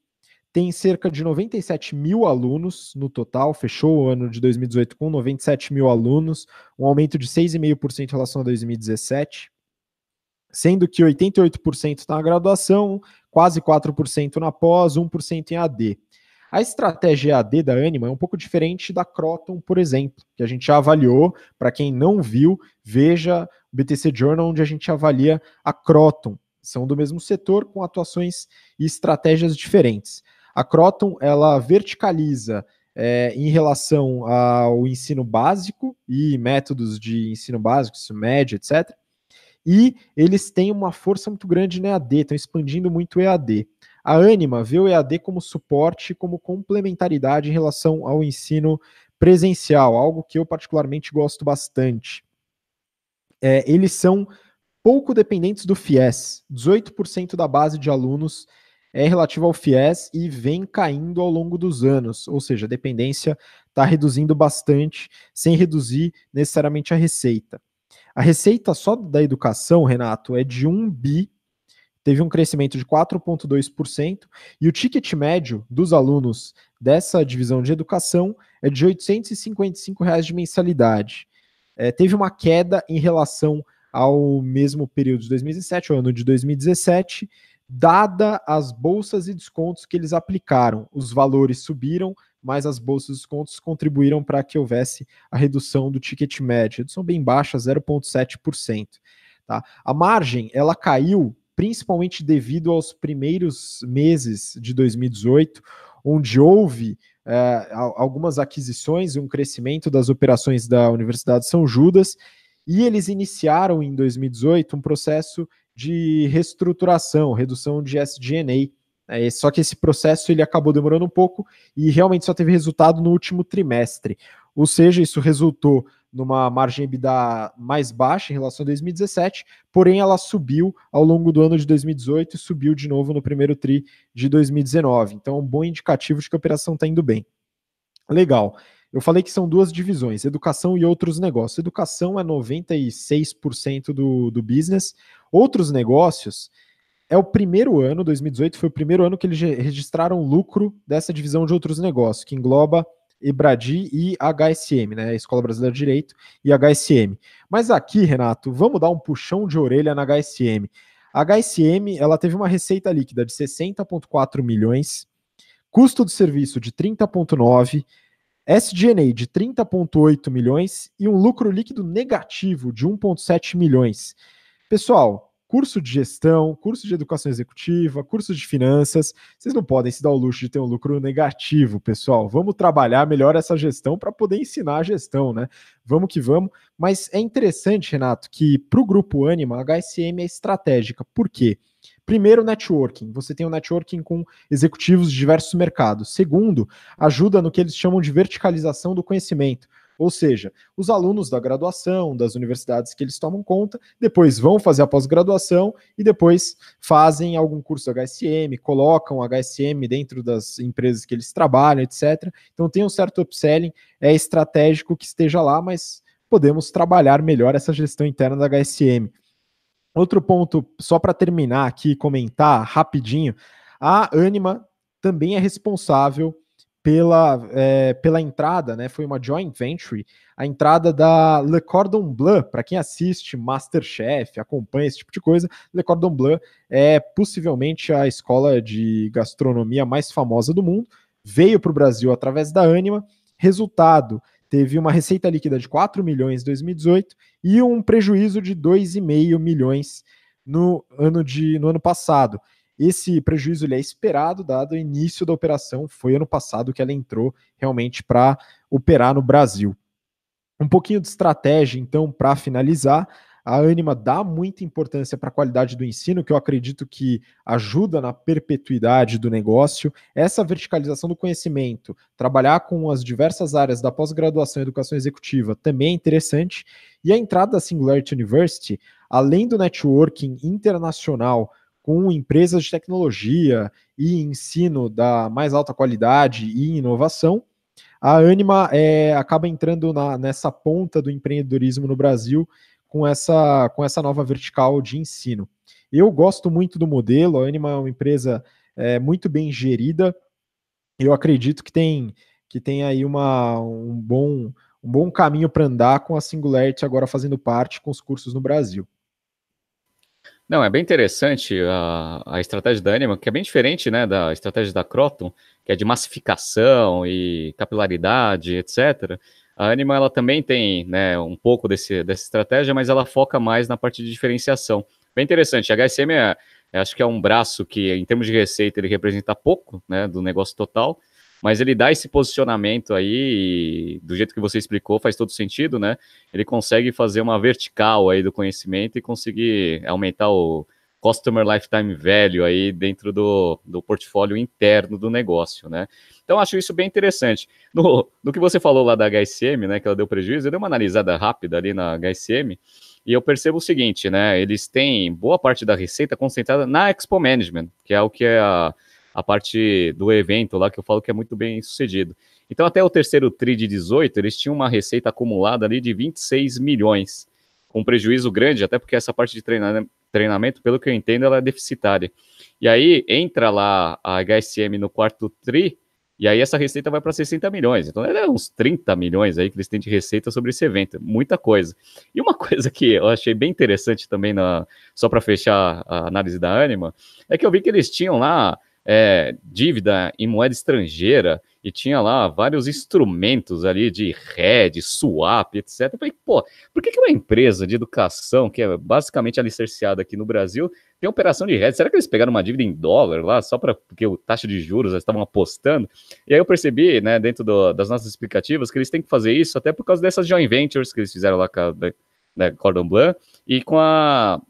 tem cerca de 97 mil alunos no total, fechou o ano de 2018 com 97 mil alunos, um aumento de 6,5% em relação a 2017, sendo que 88% está na graduação, quase 4% na pós, 1% em AD. A estratégia EAD da Anima é um pouco diferente da Croton, por exemplo, que a gente já avaliou. Para quem não viu, veja o BTC Journal, onde a gente avalia a Croton. São do mesmo setor, com atuações e estratégias diferentes. A Croton, ela verticaliza é, em relação ao ensino básico e métodos de ensino básico, ensino médio, etc. E eles têm uma força muito grande no EAD, estão expandindo muito o EAD. A Anima vê o EAD como suporte, como complementaridade em relação ao ensino presencial, algo que eu particularmente gosto bastante. É, eles são pouco dependentes do FIES. 18% da base de alunos é relativa ao FIES e vem caindo ao longo dos anos, ou seja, a dependência está reduzindo bastante, sem reduzir necessariamente a receita. A receita só da educação, Renato, é de 1 bi teve um crescimento de 4,2%, e o ticket médio dos alunos dessa divisão de educação é de 855 reais de mensalidade. É, teve uma queda em relação ao mesmo período de 2017, o ano de 2017, dada as bolsas e descontos que eles aplicaram. Os valores subiram, mas as bolsas e descontos contribuíram para que houvesse a redução do ticket médio, redução bem baixa, 0,7%. Tá? A margem ela caiu principalmente devido aos primeiros meses de 2018, onde houve é, algumas aquisições e um crescimento das operações da Universidade São Judas, e eles iniciaram em 2018 um processo de reestruturação, redução de SG&A. É, só que esse processo ele acabou demorando um pouco e realmente só teve resultado no último trimestre. Ou seja, isso resultou numa margem EBITDA mais baixa em relação a 2017, porém ela subiu ao longo do ano de 2018 e subiu de novo no primeiro tri de 2019. Então, um bom indicativo de que a operação está indo bem. Legal. Eu falei que são duas divisões, educação e outros negócios. Educação é 96% do, do business. Outros negócios é o primeiro ano, 2018 foi o primeiro ano que eles registraram lucro dessa divisão de outros negócios, que engloba Ebradi e HSM, né? Escola Brasileira de Direito e HSM. Mas aqui, Renato, vamos dar um puxão de orelha na HSM. A HSM, ela teve uma receita líquida de 60,4 milhões, custo do serviço de 30,9, SG&A de 30,8 milhões e um lucro líquido negativo de 1,7 milhões. Pessoal, curso de gestão, curso de educação executiva, curso de finanças. Vocês não podem se dar o luxo de ter um lucro negativo, pessoal. Vamos trabalhar melhor essa gestão para poder ensinar a gestão, né? Vamos que vamos. Mas é interessante, Renato, que para o grupo Anima, a HSM é estratégica. Por quê? Primeiro, networking. Você tem um networking com executivos de diversos mercados. Segundo, ajuda no que eles chamam de verticalização do conhecimento. Ou seja, os alunos da graduação, das universidades que eles tomam conta, depois vão fazer a pós-graduação e depois fazem algum curso HSM, colocam HSM dentro das empresas que eles trabalham, etc. Então tem um certo upselling, é estratégico que esteja lá, mas podemos trabalhar melhor essa gestão interna da HSM. Outro ponto, só para terminar aqui, comentar rapidinho, a Anima também é responsável pela, é, pela entrada, né? Foi uma joint venture, a entrada da Le Cordon Bleu, para quem assiste Masterchef, acompanha esse tipo de coisa, Le Cordon Bleu é possivelmente a escola de gastronomia mais famosa do mundo, veio para o Brasil através da Anima, resultado, teve uma receita líquida de 4 milhões em 2018 e um prejuízo de 2,5 milhões no ano, de, no ano passado. Esse prejuízo ele é esperado, dado o início da operação. Foi ano passado que ela entrou realmente para operar no Brasil. Um pouquinho de estratégia, então, para finalizar. A Anima dá muita importância para a qualidade do ensino, que eu acredito que ajuda na perpetuidade do negócio. Essa verticalização do conhecimento, trabalhar com as diversas áreas da pós-graduação e educação executiva também é interessante. E a entrada da Singularity University, além do networking internacional com empresas de tecnologia e ensino da mais alta qualidade e inovação, a Anima é, acaba entrando na, nessa ponta do empreendedorismo no Brasil com essa, com essa nova vertical de ensino. Eu gosto muito do modelo, a Anima é uma empresa é, muito bem gerida, eu acredito que tem, que tem aí uma, um, bom, um bom caminho para andar com a Singularity agora fazendo parte com os cursos no Brasil. Não, é bem interessante a, a estratégia da Anima, que é bem diferente né, da estratégia da Croton, que é de massificação e capilaridade, etc. A Anima ela também tem né, um pouco desse, dessa estratégia, mas ela foca mais na parte de diferenciação. Bem interessante. A HSM é, é, acho que é um braço que, em termos de receita, ele representa pouco né, do negócio total, mas ele dá esse posicionamento aí, do jeito que você explicou, faz todo sentido, né? Ele consegue fazer uma vertical aí do conhecimento e conseguir aumentar o Customer Lifetime Value aí dentro do, do portfólio interno do negócio, né? Então, acho isso bem interessante. No, no que você falou lá da HSM, né, que ela deu prejuízo, eu dei uma analisada rápida ali na HSM e eu percebo o seguinte, né, eles têm boa parte da receita concentrada na Expo Management, que é o que é a a parte do evento lá, que eu falo que é muito bem sucedido. Então, até o terceiro TRI de 18, eles tinham uma receita acumulada ali de 26 milhões, com prejuízo grande, até porque essa parte de treinamento, pelo que eu entendo, ela é deficitária. E aí entra lá a HSM no quarto TRI, e aí essa receita vai para 60 milhões. Então é uns 30 milhões aí que eles têm de receita sobre esse evento. Muita coisa. E uma (laughs) coisa que eu achei bem interessante também, na, só para fechar a análise da Anima, é que eu vi que eles tinham lá é, dívida em moeda estrangeira e tinha lá vários instrumentos ali de RED, swap, etc. Eu falei, pô, por que, que uma empresa de educação, que é basicamente alicerciada aqui no Brasil, tem operação de RED? Será que eles pegaram uma dívida em dólar lá, só para porque o taxa de juros eles estavam apostando? E aí eu percebi, né, dentro do, das nossas explicativas, que eles têm que fazer isso até por causa dessas joint ventures que eles fizeram lá com a né, Cordon Blanc e com a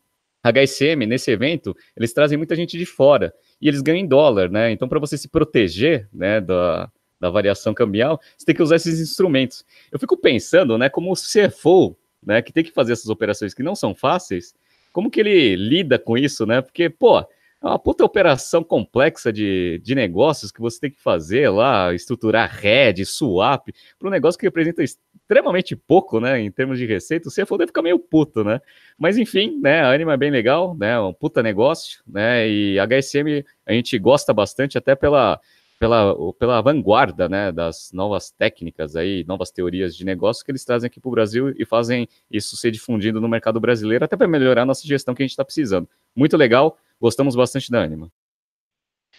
HSM, nesse evento, eles trazem muita gente de fora e eles ganham em dólar, né? Então, para você se proteger, né, da, da variação cambial, você tem que usar esses instrumentos. Eu fico pensando, né, como o CFO, né, que tem que fazer essas operações que não são fáceis, como que ele lida com isso, né? Porque, pô, é uma puta operação complexa de, de negócios que você tem que fazer lá, estruturar rede, swap, para um negócio que representa extremamente pouco, né, em termos de receita, o CFO deve ficar meio puto, né? Mas enfim, né, a Anima é bem legal, né, um puta negócio, né, e HSM a gente gosta bastante até pela, pela, pela vanguarda, né, das novas técnicas aí, novas teorias de negócio que eles trazem aqui para o Brasil e fazem isso ser difundido no mercado brasileiro, até para melhorar a nossa gestão que a gente está precisando. Muito legal, gostamos bastante da Anima.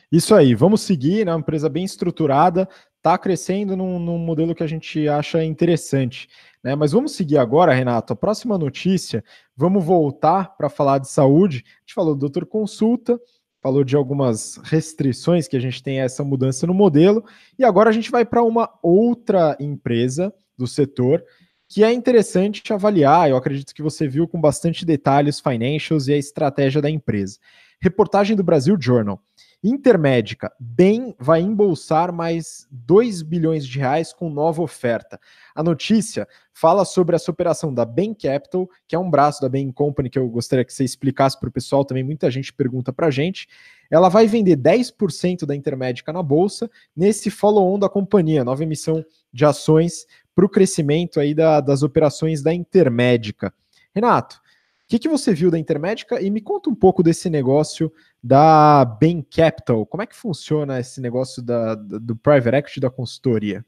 Isso aí, vamos seguir, né? Uma empresa bem estruturada, está crescendo num, num, modelo que a gente acha interessante. Né? Mas vamos seguir agora, Renato. A próxima notícia, vamos voltar para falar de saúde. A gente falou do doutor consulta, falou de algumas restrições que a gente tem a essa mudança no modelo, e agora a gente vai para uma outra empresa do setor que é interessante avaliar. Eu acredito que você viu com bastante detalhes financials e a estratégia da empresa. Reportagem do Brasil Journal. Intermédica, BEM vai embolsar mais 2 bilhões de reais com nova oferta. A notícia fala sobre essa operação da Bain Capital, que é um braço da Bain Company que eu gostaria que você explicasse para o pessoal também. Muita gente pergunta para a gente. Ela vai vender 10% da Intermédica na bolsa nesse follow-on da companhia, nova emissão de ações para o crescimento aí da, das operações da Intermédica. Renato, que, que você viu da Intermédica e me conta um pouco desse negócio da Bain Capital. Como é que funciona esse negócio da, do private equity da consultoria?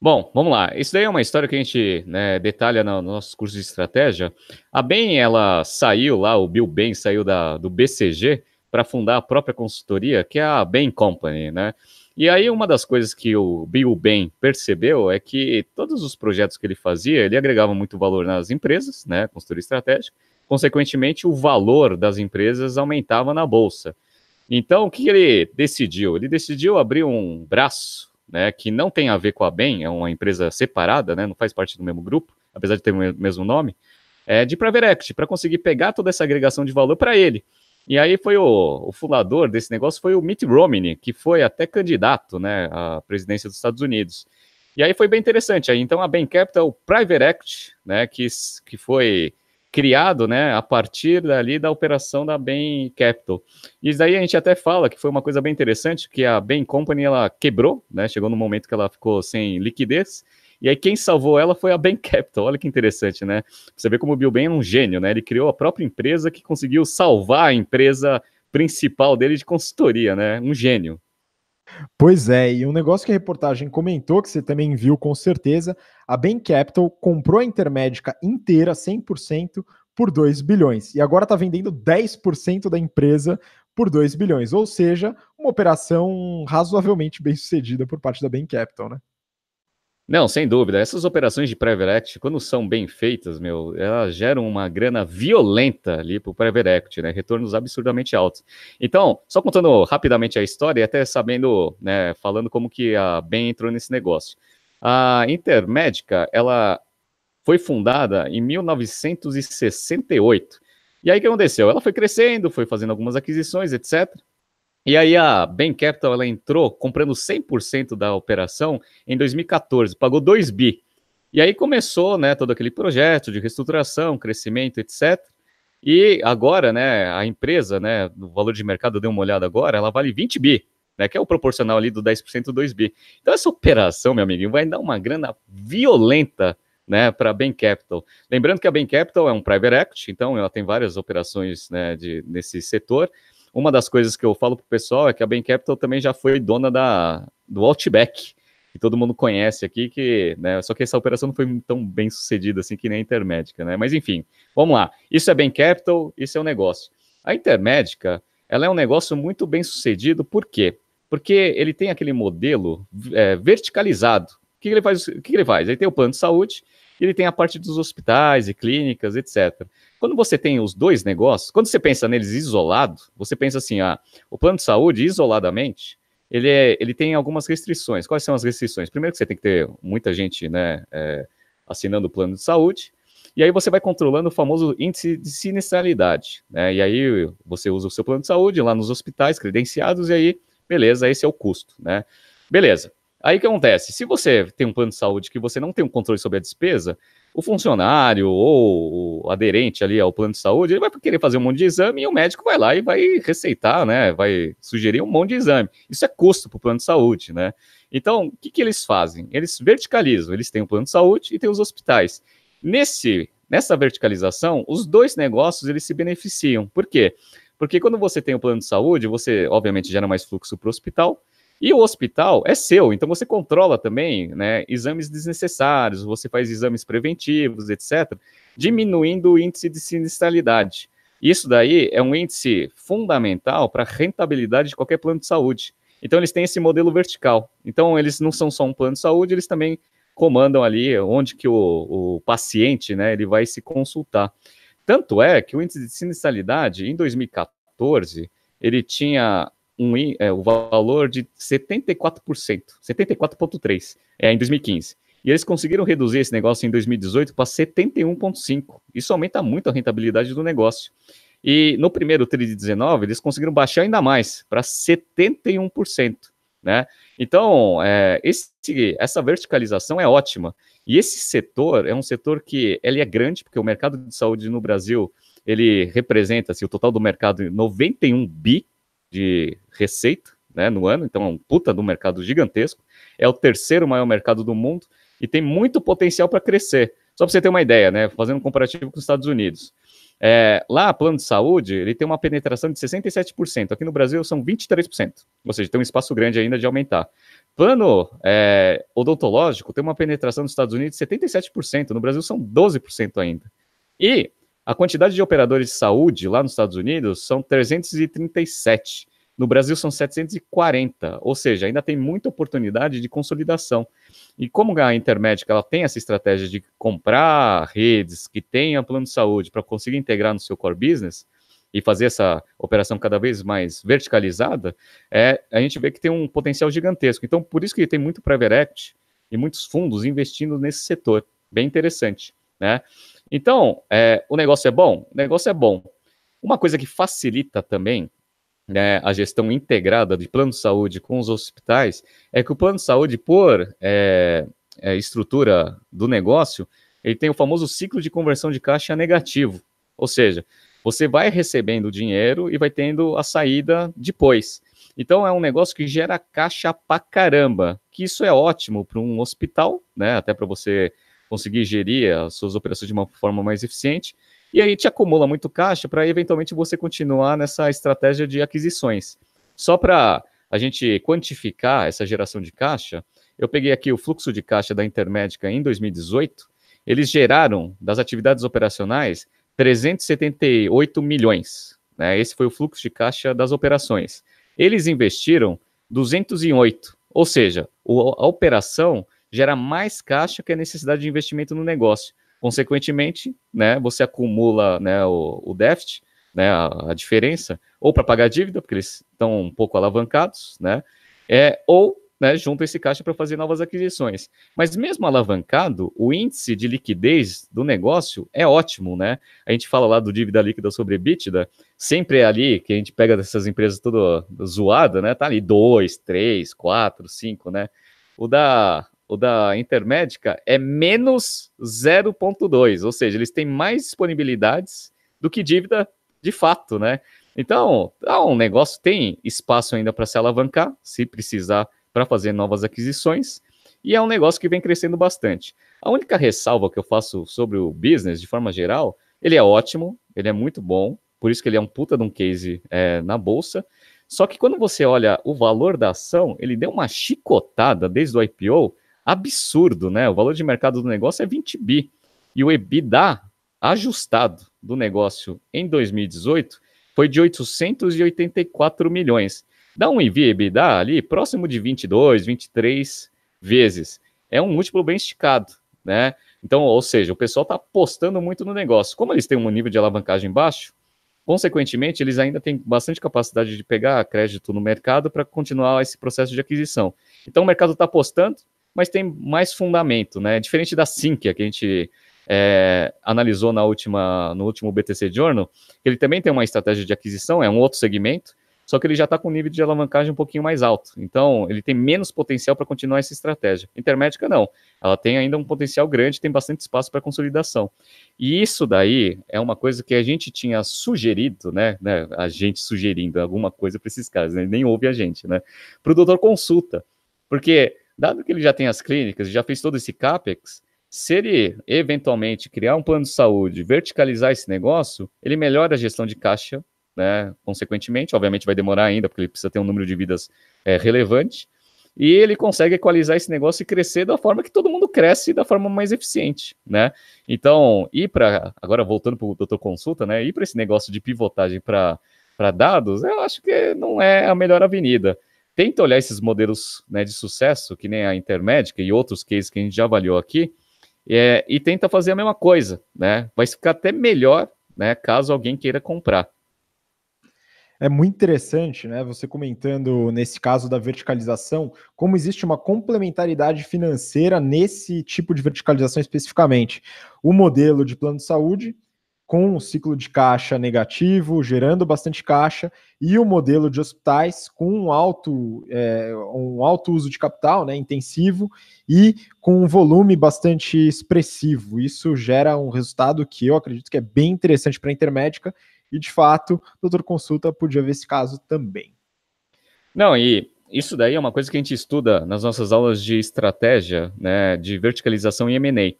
Bom, vamos lá. Isso daí é uma história que a gente né, detalha no, no nosso curso de estratégia. A Bain, ela saiu lá, o Bill Bain saiu da, do BCG para fundar a própria consultoria, que é a Bain Company, né? E aí uma das coisas que o Bill Bain percebeu é que todos os projetos que ele fazia, ele agregava muito valor nas empresas, né, consultoria estratégica, consequentemente o valor das empresas aumentava na bolsa. Então, o que ele decidiu? Ele decidiu abrir um braço, né, que não tem a ver com a Bain, é uma empresa separada, né, não faz parte do mesmo grupo, apesar de ter o mesmo nome, é de private equity, para conseguir pegar toda essa agregação de valor para ele. E aí foi o, o, fundador desse negócio foi o Mitt Romney, que foi até candidato, né, à presidência dos Estados Unidos. E aí foi bem interessante. Aí, então a Bain Capital Private Act, né, que, que foi criado, né, a partir dali da operação da Bain Capital. E daí a gente até fala que foi uma coisa bem interessante, que a Bain Company ela quebrou, né, chegou no momento que ela ficou sem liquidez, e aí quem salvou ela foi a Bain Capital. Olha que interessante, né? Você vê como o Bill Bain é um gênio, né? Ele criou a própria empresa que conseguiu salvar a empresa principal dele de consultoria, né? Um gênio. Pois é, e um negócio que a reportagem comentou, que você também viu com certeza, a Bain Capital comprou a Intermédica inteira, 100%, por 2 bilhões. E agora está vendendo 10% da empresa por 2 bilhões. Ou seja, uma operação razoavelmente bem sucedida por parte da Bain Capital, né? Não, sem dúvida. Essas operações de private equity, quando são bem feitas, meu, elas geram uma grana violenta ali para o private equity, né? Retornos absurdamente altos. Então, só contando rapidamente a história e até sabendo, né, falando como que a Ben entrou nesse negócio. A Intermédica, ela foi fundada em 1968. E aí o que aconteceu? Ela foi crescendo, foi fazendo algumas aquisições, etc. E aí a Bain Capital ela entrou comprando 100% da operação em 2014, pagou 2 bi. E aí começou, né, todo aquele projeto de reestruturação, crescimento, etc. E agora, né, a empresa, né, o valor de mercado deu uma olhada agora, ela vale 20 bi, né, que é o proporcional ali do 10% do 2 bi. Então essa operação, meu amiguinho, vai dar uma grana violenta né, para a Bain Capital. Lembrando que a Bain Capital é um private equity, então ela tem várias operações né, de, nesse setor, uma das coisas que eu falo pro pessoal é que a Bain Capital também já foi dona da, do Outback, que todo mundo conhece aqui, que, né, só que essa operação não foi tão bem sucedida assim que nem a Intermédica, né? Mas enfim, vamos lá. Isso é Bain Capital, isso é um negócio. A Intermédica, ela é um negócio muito bem sucedido, por quê? Porque ele tem aquele modelo é, verticalizado. O que ele faz? O que ele faz? Ele tem o plano de saúde, ele tem a parte dos hospitais e clínicas, etc. Quando você tem os dois negócios, quando você pensa neles isolados, você pensa assim, ah, o plano de saúde isoladamente, ele, é, ele tem algumas restrições. Quais são as restrições? Primeiro que você tem que ter muita gente né, é, assinando o plano de saúde, e aí você vai controlando o famoso índice de sinistralidade, né? E aí você usa o seu plano de saúde lá nos hospitais credenciados, e aí, beleza, esse é o custo, né? Beleza. Aí o que acontece? Se você tem um plano de saúde que você não tem um controle sobre a despesa, o funcionário ou o aderente ali ao plano de saúde, ele vai querer fazer um monte de exame e o médico vai lá e vai receitar, né? Vai sugerir um monte de exame. Isso é custo para o plano de saúde, né? Então, o que, que eles fazem? Eles verticalizam, eles têm o plano de saúde e têm os hospitais. Nesse, nessa verticalização, os dois negócios eles se beneficiam. Por quê? Porque quando você tem o plano de saúde, você obviamente gera mais fluxo para o hospital, e o hospital é seu, então você controla também né, exames desnecessários, você faz exames preventivos, etc., diminuindo o índice de sinistralidade. Isso daí é um índice fundamental para a rentabilidade de qualquer plano de saúde. Então eles têm esse modelo vertical. Então eles não são só um plano de saúde, eles também comandam ali onde que o, o paciente né, ele vai se consultar. Tanto é que o índice de sinistralidade em 2014 ele tinha um, é, o valor de 74%, 74,3% é, em 2015. E eles conseguiram reduzir esse negócio em 2018 para 71,5%. Isso aumenta muito a rentabilidade do negócio. E no primeiro TRI de 19, eles conseguiram baixar ainda mais, para 71%. Né? Então, é, esse, essa verticalização é ótima. E esse setor é um setor que ele é grande, porque o mercado de saúde no Brasil ele representa assim, o total do mercado 91 bi de receita né, no ano, então é um puta do mercado gigantesco. É o terceiro maior mercado do mundo e tem muito potencial para crescer. Só para você ter uma ideia, né? Fazendo um comparativo com os Estados Unidos. É, lá, plano de saúde, ele tem uma penetração de 67%. Aqui no Brasil são 23%. Ou seja, tem um espaço grande ainda de aumentar. Plano é, odontológico tem uma penetração nos Estados Unidos de 77%. No Brasil são 12% ainda. E a quantidade de operadores de saúde lá nos Estados Unidos são 337. No Brasil são 740, ou seja, ainda tem muita oportunidade de consolidação. E como a Intermédica ela tem essa estratégia de comprar redes que tenham plano de saúde para conseguir integrar no seu core business e fazer essa operação cada vez mais verticalizada, é, a gente vê que tem um potencial gigantesco. Então, por isso que tem muito private equity e muitos fundos investindo nesse setor. Bem interessante, né? Então, é, o negócio é bom? O negócio é bom. Uma coisa que facilita também né, a gestão integrada de plano de saúde com os hospitais, é que o plano de saúde, por é, é, estrutura do negócio, ele tem o famoso ciclo de conversão de caixa negativo. Ou seja, você vai recebendo dinheiro e vai tendo a saída depois. Então é um negócio que gera caixa pra caramba, que isso é ótimo para um hospital, né? Até para você conseguir gerir as suas operações de uma forma mais eficiente, e aí te acumula muito caixa para eventualmente você continuar nessa estratégia de aquisições. Só para a gente quantificar essa geração de caixa, eu peguei aqui o fluxo de caixa da Intermédica em 2018. Eles geraram das atividades operacionais 378 milhões. Né? Esse foi o fluxo de caixa das operações. Eles investiram 208, ou seja, a operação gera mais caixa que a necessidade de investimento no negócio. Consequentemente, né, você acumula né, o, o déficit, né, a, a diferença, ou para pagar dívida, porque eles estão um pouco alavancados, né, é, ou né, junta esse caixa para fazer novas aquisições. Mas mesmo alavancado, o índice de liquidez do negócio é ótimo, né? A gente fala lá do dívida líquida sobre EBITDA, sempre é ali que a gente pega dessas empresas tudo zoada, né? Tá ali 2, 3, 4, 5, né? O da o da Intermédica é menos 0,2, ou seja, eles têm mais disponibilidades do que dívida de fato, né? Então, é um negócio tem espaço ainda para se alavancar, se precisar, para fazer novas aquisições, e é um negócio que vem crescendo bastante. A única ressalva que eu faço sobre o business, de forma geral, ele é ótimo, ele é muito bom, por isso que ele é um puta de um case é, na bolsa. Só que quando você olha o valor da ação, ele deu uma chicotada desde o IPO absurdo, né? O valor de mercado do negócio é 20 bi. E o EBITDA ajustado do negócio em 2018 foi de 884 milhões. Dá um EV EBITDA ali próximo de 22, 23 vezes. É um múltiplo bem esticado, né? Então, ou seja, o pessoal está apostando muito no negócio. Como eles têm um nível de alavancagem baixo, consequentemente, eles ainda têm bastante capacidade de pegar crédito no mercado para continuar esse processo de aquisição. Então, o mercado está apostando, mas tem mais fundamento, né? Diferente da Sinqia, que a gente é, analisou na última, no último BTC Journal, ele também tem uma estratégia de aquisição, é um outro segmento, só que ele já está com um nível de alavancagem um pouquinho mais alto. Então, ele tem menos potencial para continuar essa estratégia. Intermédica, não. Ela tem ainda um potencial grande, tem bastante espaço para consolidação. E isso daí é uma coisa que a gente tinha sugerido, né? né a gente sugerindo alguma coisa para esses caras, né? nem ouve a gente, né? Para o doutor consulta. Porque dado que ele já tem as clínicas, já fez todo esse CAPEX, se ele eventualmente criar um plano de saúde, verticalizar esse negócio, ele melhora a gestão de caixa, né? Consequentemente, obviamente vai demorar ainda, porque ele precisa ter um número de vidas é, relevante, e ele consegue equalizar esse negócio e crescer da forma que todo mundo cresce da forma mais eficiente, né? Então, ir para agora voltando para o doutor consulta, né? Ir para esse negócio de pivotagem para dados, eu acho que não é a melhor avenida tenta olhar esses modelos né, de sucesso, que nem a Intermédica e outros cases que a gente já avaliou aqui, é, e tenta fazer a mesma coisa, né? Vai ficar até melhor, né, caso alguém queira comprar. É muito interessante, né? Você comentando nesse caso da verticalização, como existe uma complementaridade financeira nesse tipo de verticalização especificamente. O modelo de plano de saúde com um ciclo de caixa negativo, gerando bastante caixa, e o modelo de hospitais com um alto, é, um alto uso de capital, né, intensivo, e com um volume bastante expressivo. Isso gera um resultado que eu acredito que é bem interessante para a Intermédica, e de fato, doutor Consulta podia ver esse caso também. Não, e isso daí é uma coisa que a gente estuda nas nossas aulas de estratégia, né, de verticalização e M&A.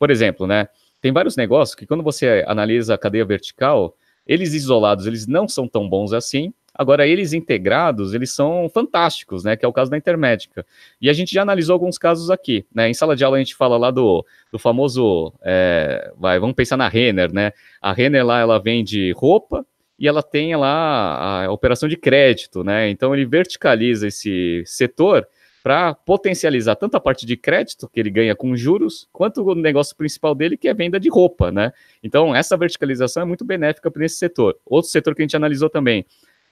Por exemplo, né? Tem vários negócios que quando você analisa a cadeia vertical, eles isolados, eles não são tão bons assim, Agora, eles integrados, eles são fantásticos, né? Que é o caso da Intermédica. E a gente já analisou alguns casos aqui, né? Em sala de aula a gente fala lá do, do famoso, é, vai, vamos pensar na Renner, né? A Renner lá, ela vende roupa e ela tem lá a operação de crédito, né? Então ele verticaliza esse setor para potencializar tanto a parte de crédito que ele ganha com juros, quanto o negócio principal dele, que é venda de roupa, né? Então, essa verticalização é muito benéfica para esse setor. Outro setor que a gente analisou também,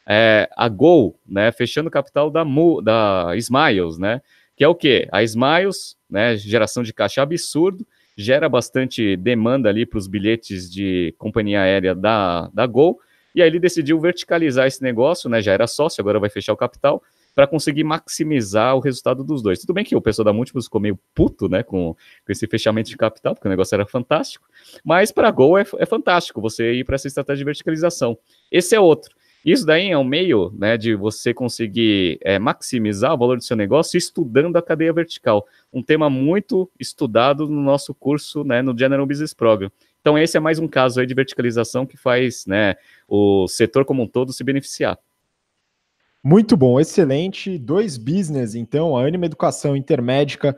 é, a Gol, né, fechando capital da, da Smiles, né, que é o quê? A Smiles, né, geração de caixa absurdo, gera bastante demanda ali para os bilhetes de companhia aérea da, da Gol, e aí ele decidiu verticalizar esse negócio, né, já era sócio, agora vai fechar o capital, para conseguir maximizar o resultado dos dois. Tudo bem que o pessoal da Múltiplos ficou meio puto, né, com, com esse fechamento de capital, porque o negócio era fantástico, mas para Gol é, é fantástico você ir para essa estratégia de verticalização. Esse é outro. Isso daí é um meio né, de você conseguir é, maximizar o valor do seu negócio estudando a cadeia vertical. Um tema muito estudado no nosso curso, né, no General Business Program. Então, esse é mais um caso aí de verticalização que faz né, o setor como um todo se beneficiar. Muito bom, excelente. Dois business, então, a Anima Educação Intermédica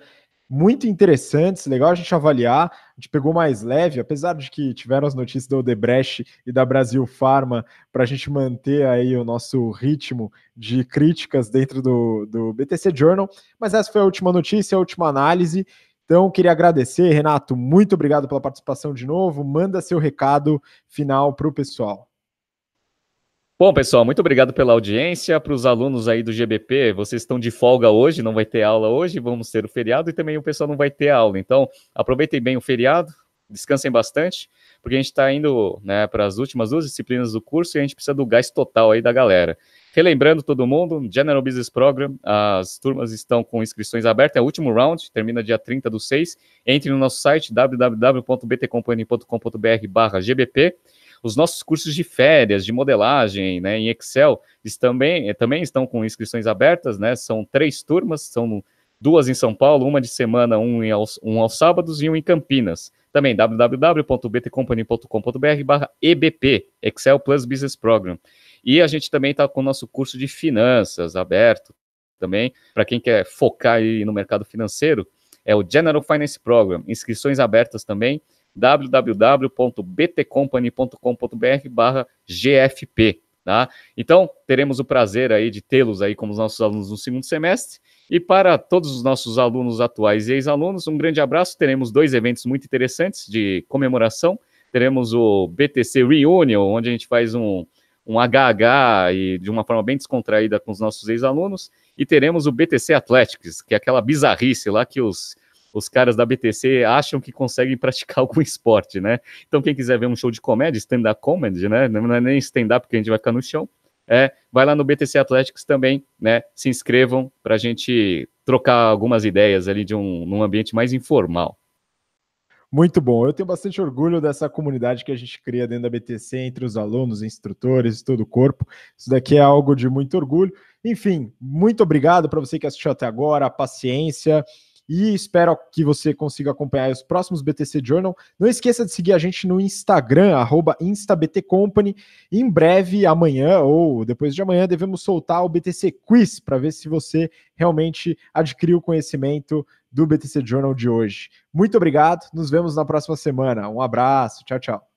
muito interessantes, legal a gente avaliar. A gente pegou mais leve, apesar de que tiveram as notícias da Odebrecht e da Brasil Pharma, para a gente manter aí o nosso ritmo de críticas dentro do, do BTC Journal. Mas essa foi a última notícia, a última análise. Então, queria agradecer, Renato, muito obrigado pela participação de novo. Manda seu recado final para o pessoal. Bom, pessoal, muito obrigado pela audiência. Para os alunos aí do GBP, vocês estão de folga hoje, não vai ter aula hoje, vamos ter o feriado e também o pessoal não vai ter aula. Então, aproveitem bem o feriado, descansem bastante, porque a gente está indo né, para as últimas duas disciplinas do curso e a gente precisa do gás total aí da galera. Relembrando todo mundo, General Business Program, as turmas estão com inscrições abertas, é o último round, termina dia 30 do 6. Entre no nosso site www.btcompany.com.br GBP os nossos cursos de férias, de modelagem, né, em Excel, também, eh, também estão com inscrições abertas, né? São três turmas, são duas em São Paulo, uma de semana, um, em, aos, um aos sábados e um em Campinas. Também www.btcompany.com.br EBP, Excel Plus Business Program. E a gente também está com o nosso curso de finanças aberto também, para quem quer focar aí no mercado financeiro, é o General Finance Program, inscrições abertas também, www.btcompany.com.br barra GFP. Tá? Então, teremos o prazer aí de tê-los aí como nossos alunos no segundo semestre. E para todos os nossos alunos atuais e ex-alunos, um grande abraço. Teremos dois eventos muito interessantes de comemoração. Teremos o BTC Reunion, onde a gente faz um, um HH e de uma forma bem descontraída com os nossos ex-alunos. E teremos o BTC Athletics, que é aquela bizarrice lá que os os caras da BTC acham que conseguem (laughs) praticar algum esporte, né? Então, quem quiser ver um show de comédia, stand-up comedy, né? Não é nem stand-up porque a gente vai ficar no chão. É, vai lá no BTC Athletics também, né? Se inscrevam para a gente trocar algumas ideias ali de um num ambiente mais informal. Muito bom. Eu tenho bastante orgulho dessa comunidade que a gente cria dentro da BTC, entre os alunos, instrutores, todo o corpo. Isso daqui é algo de muito orgulho. Enfim, muito obrigado para você que assistiu até agora, a paciência. E espero que você consiga acompanhar os próximos BTC Journal. Não esqueça de seguir a gente no Instagram, instabtcompany. Em breve, amanhã ou depois de amanhã, devemos soltar o BTC Quiz para ver se você realmente adquiriu conhecimento do BTC Journal de hoje. Muito obrigado, nos vemos na próxima semana. Um abraço, tchau, tchau.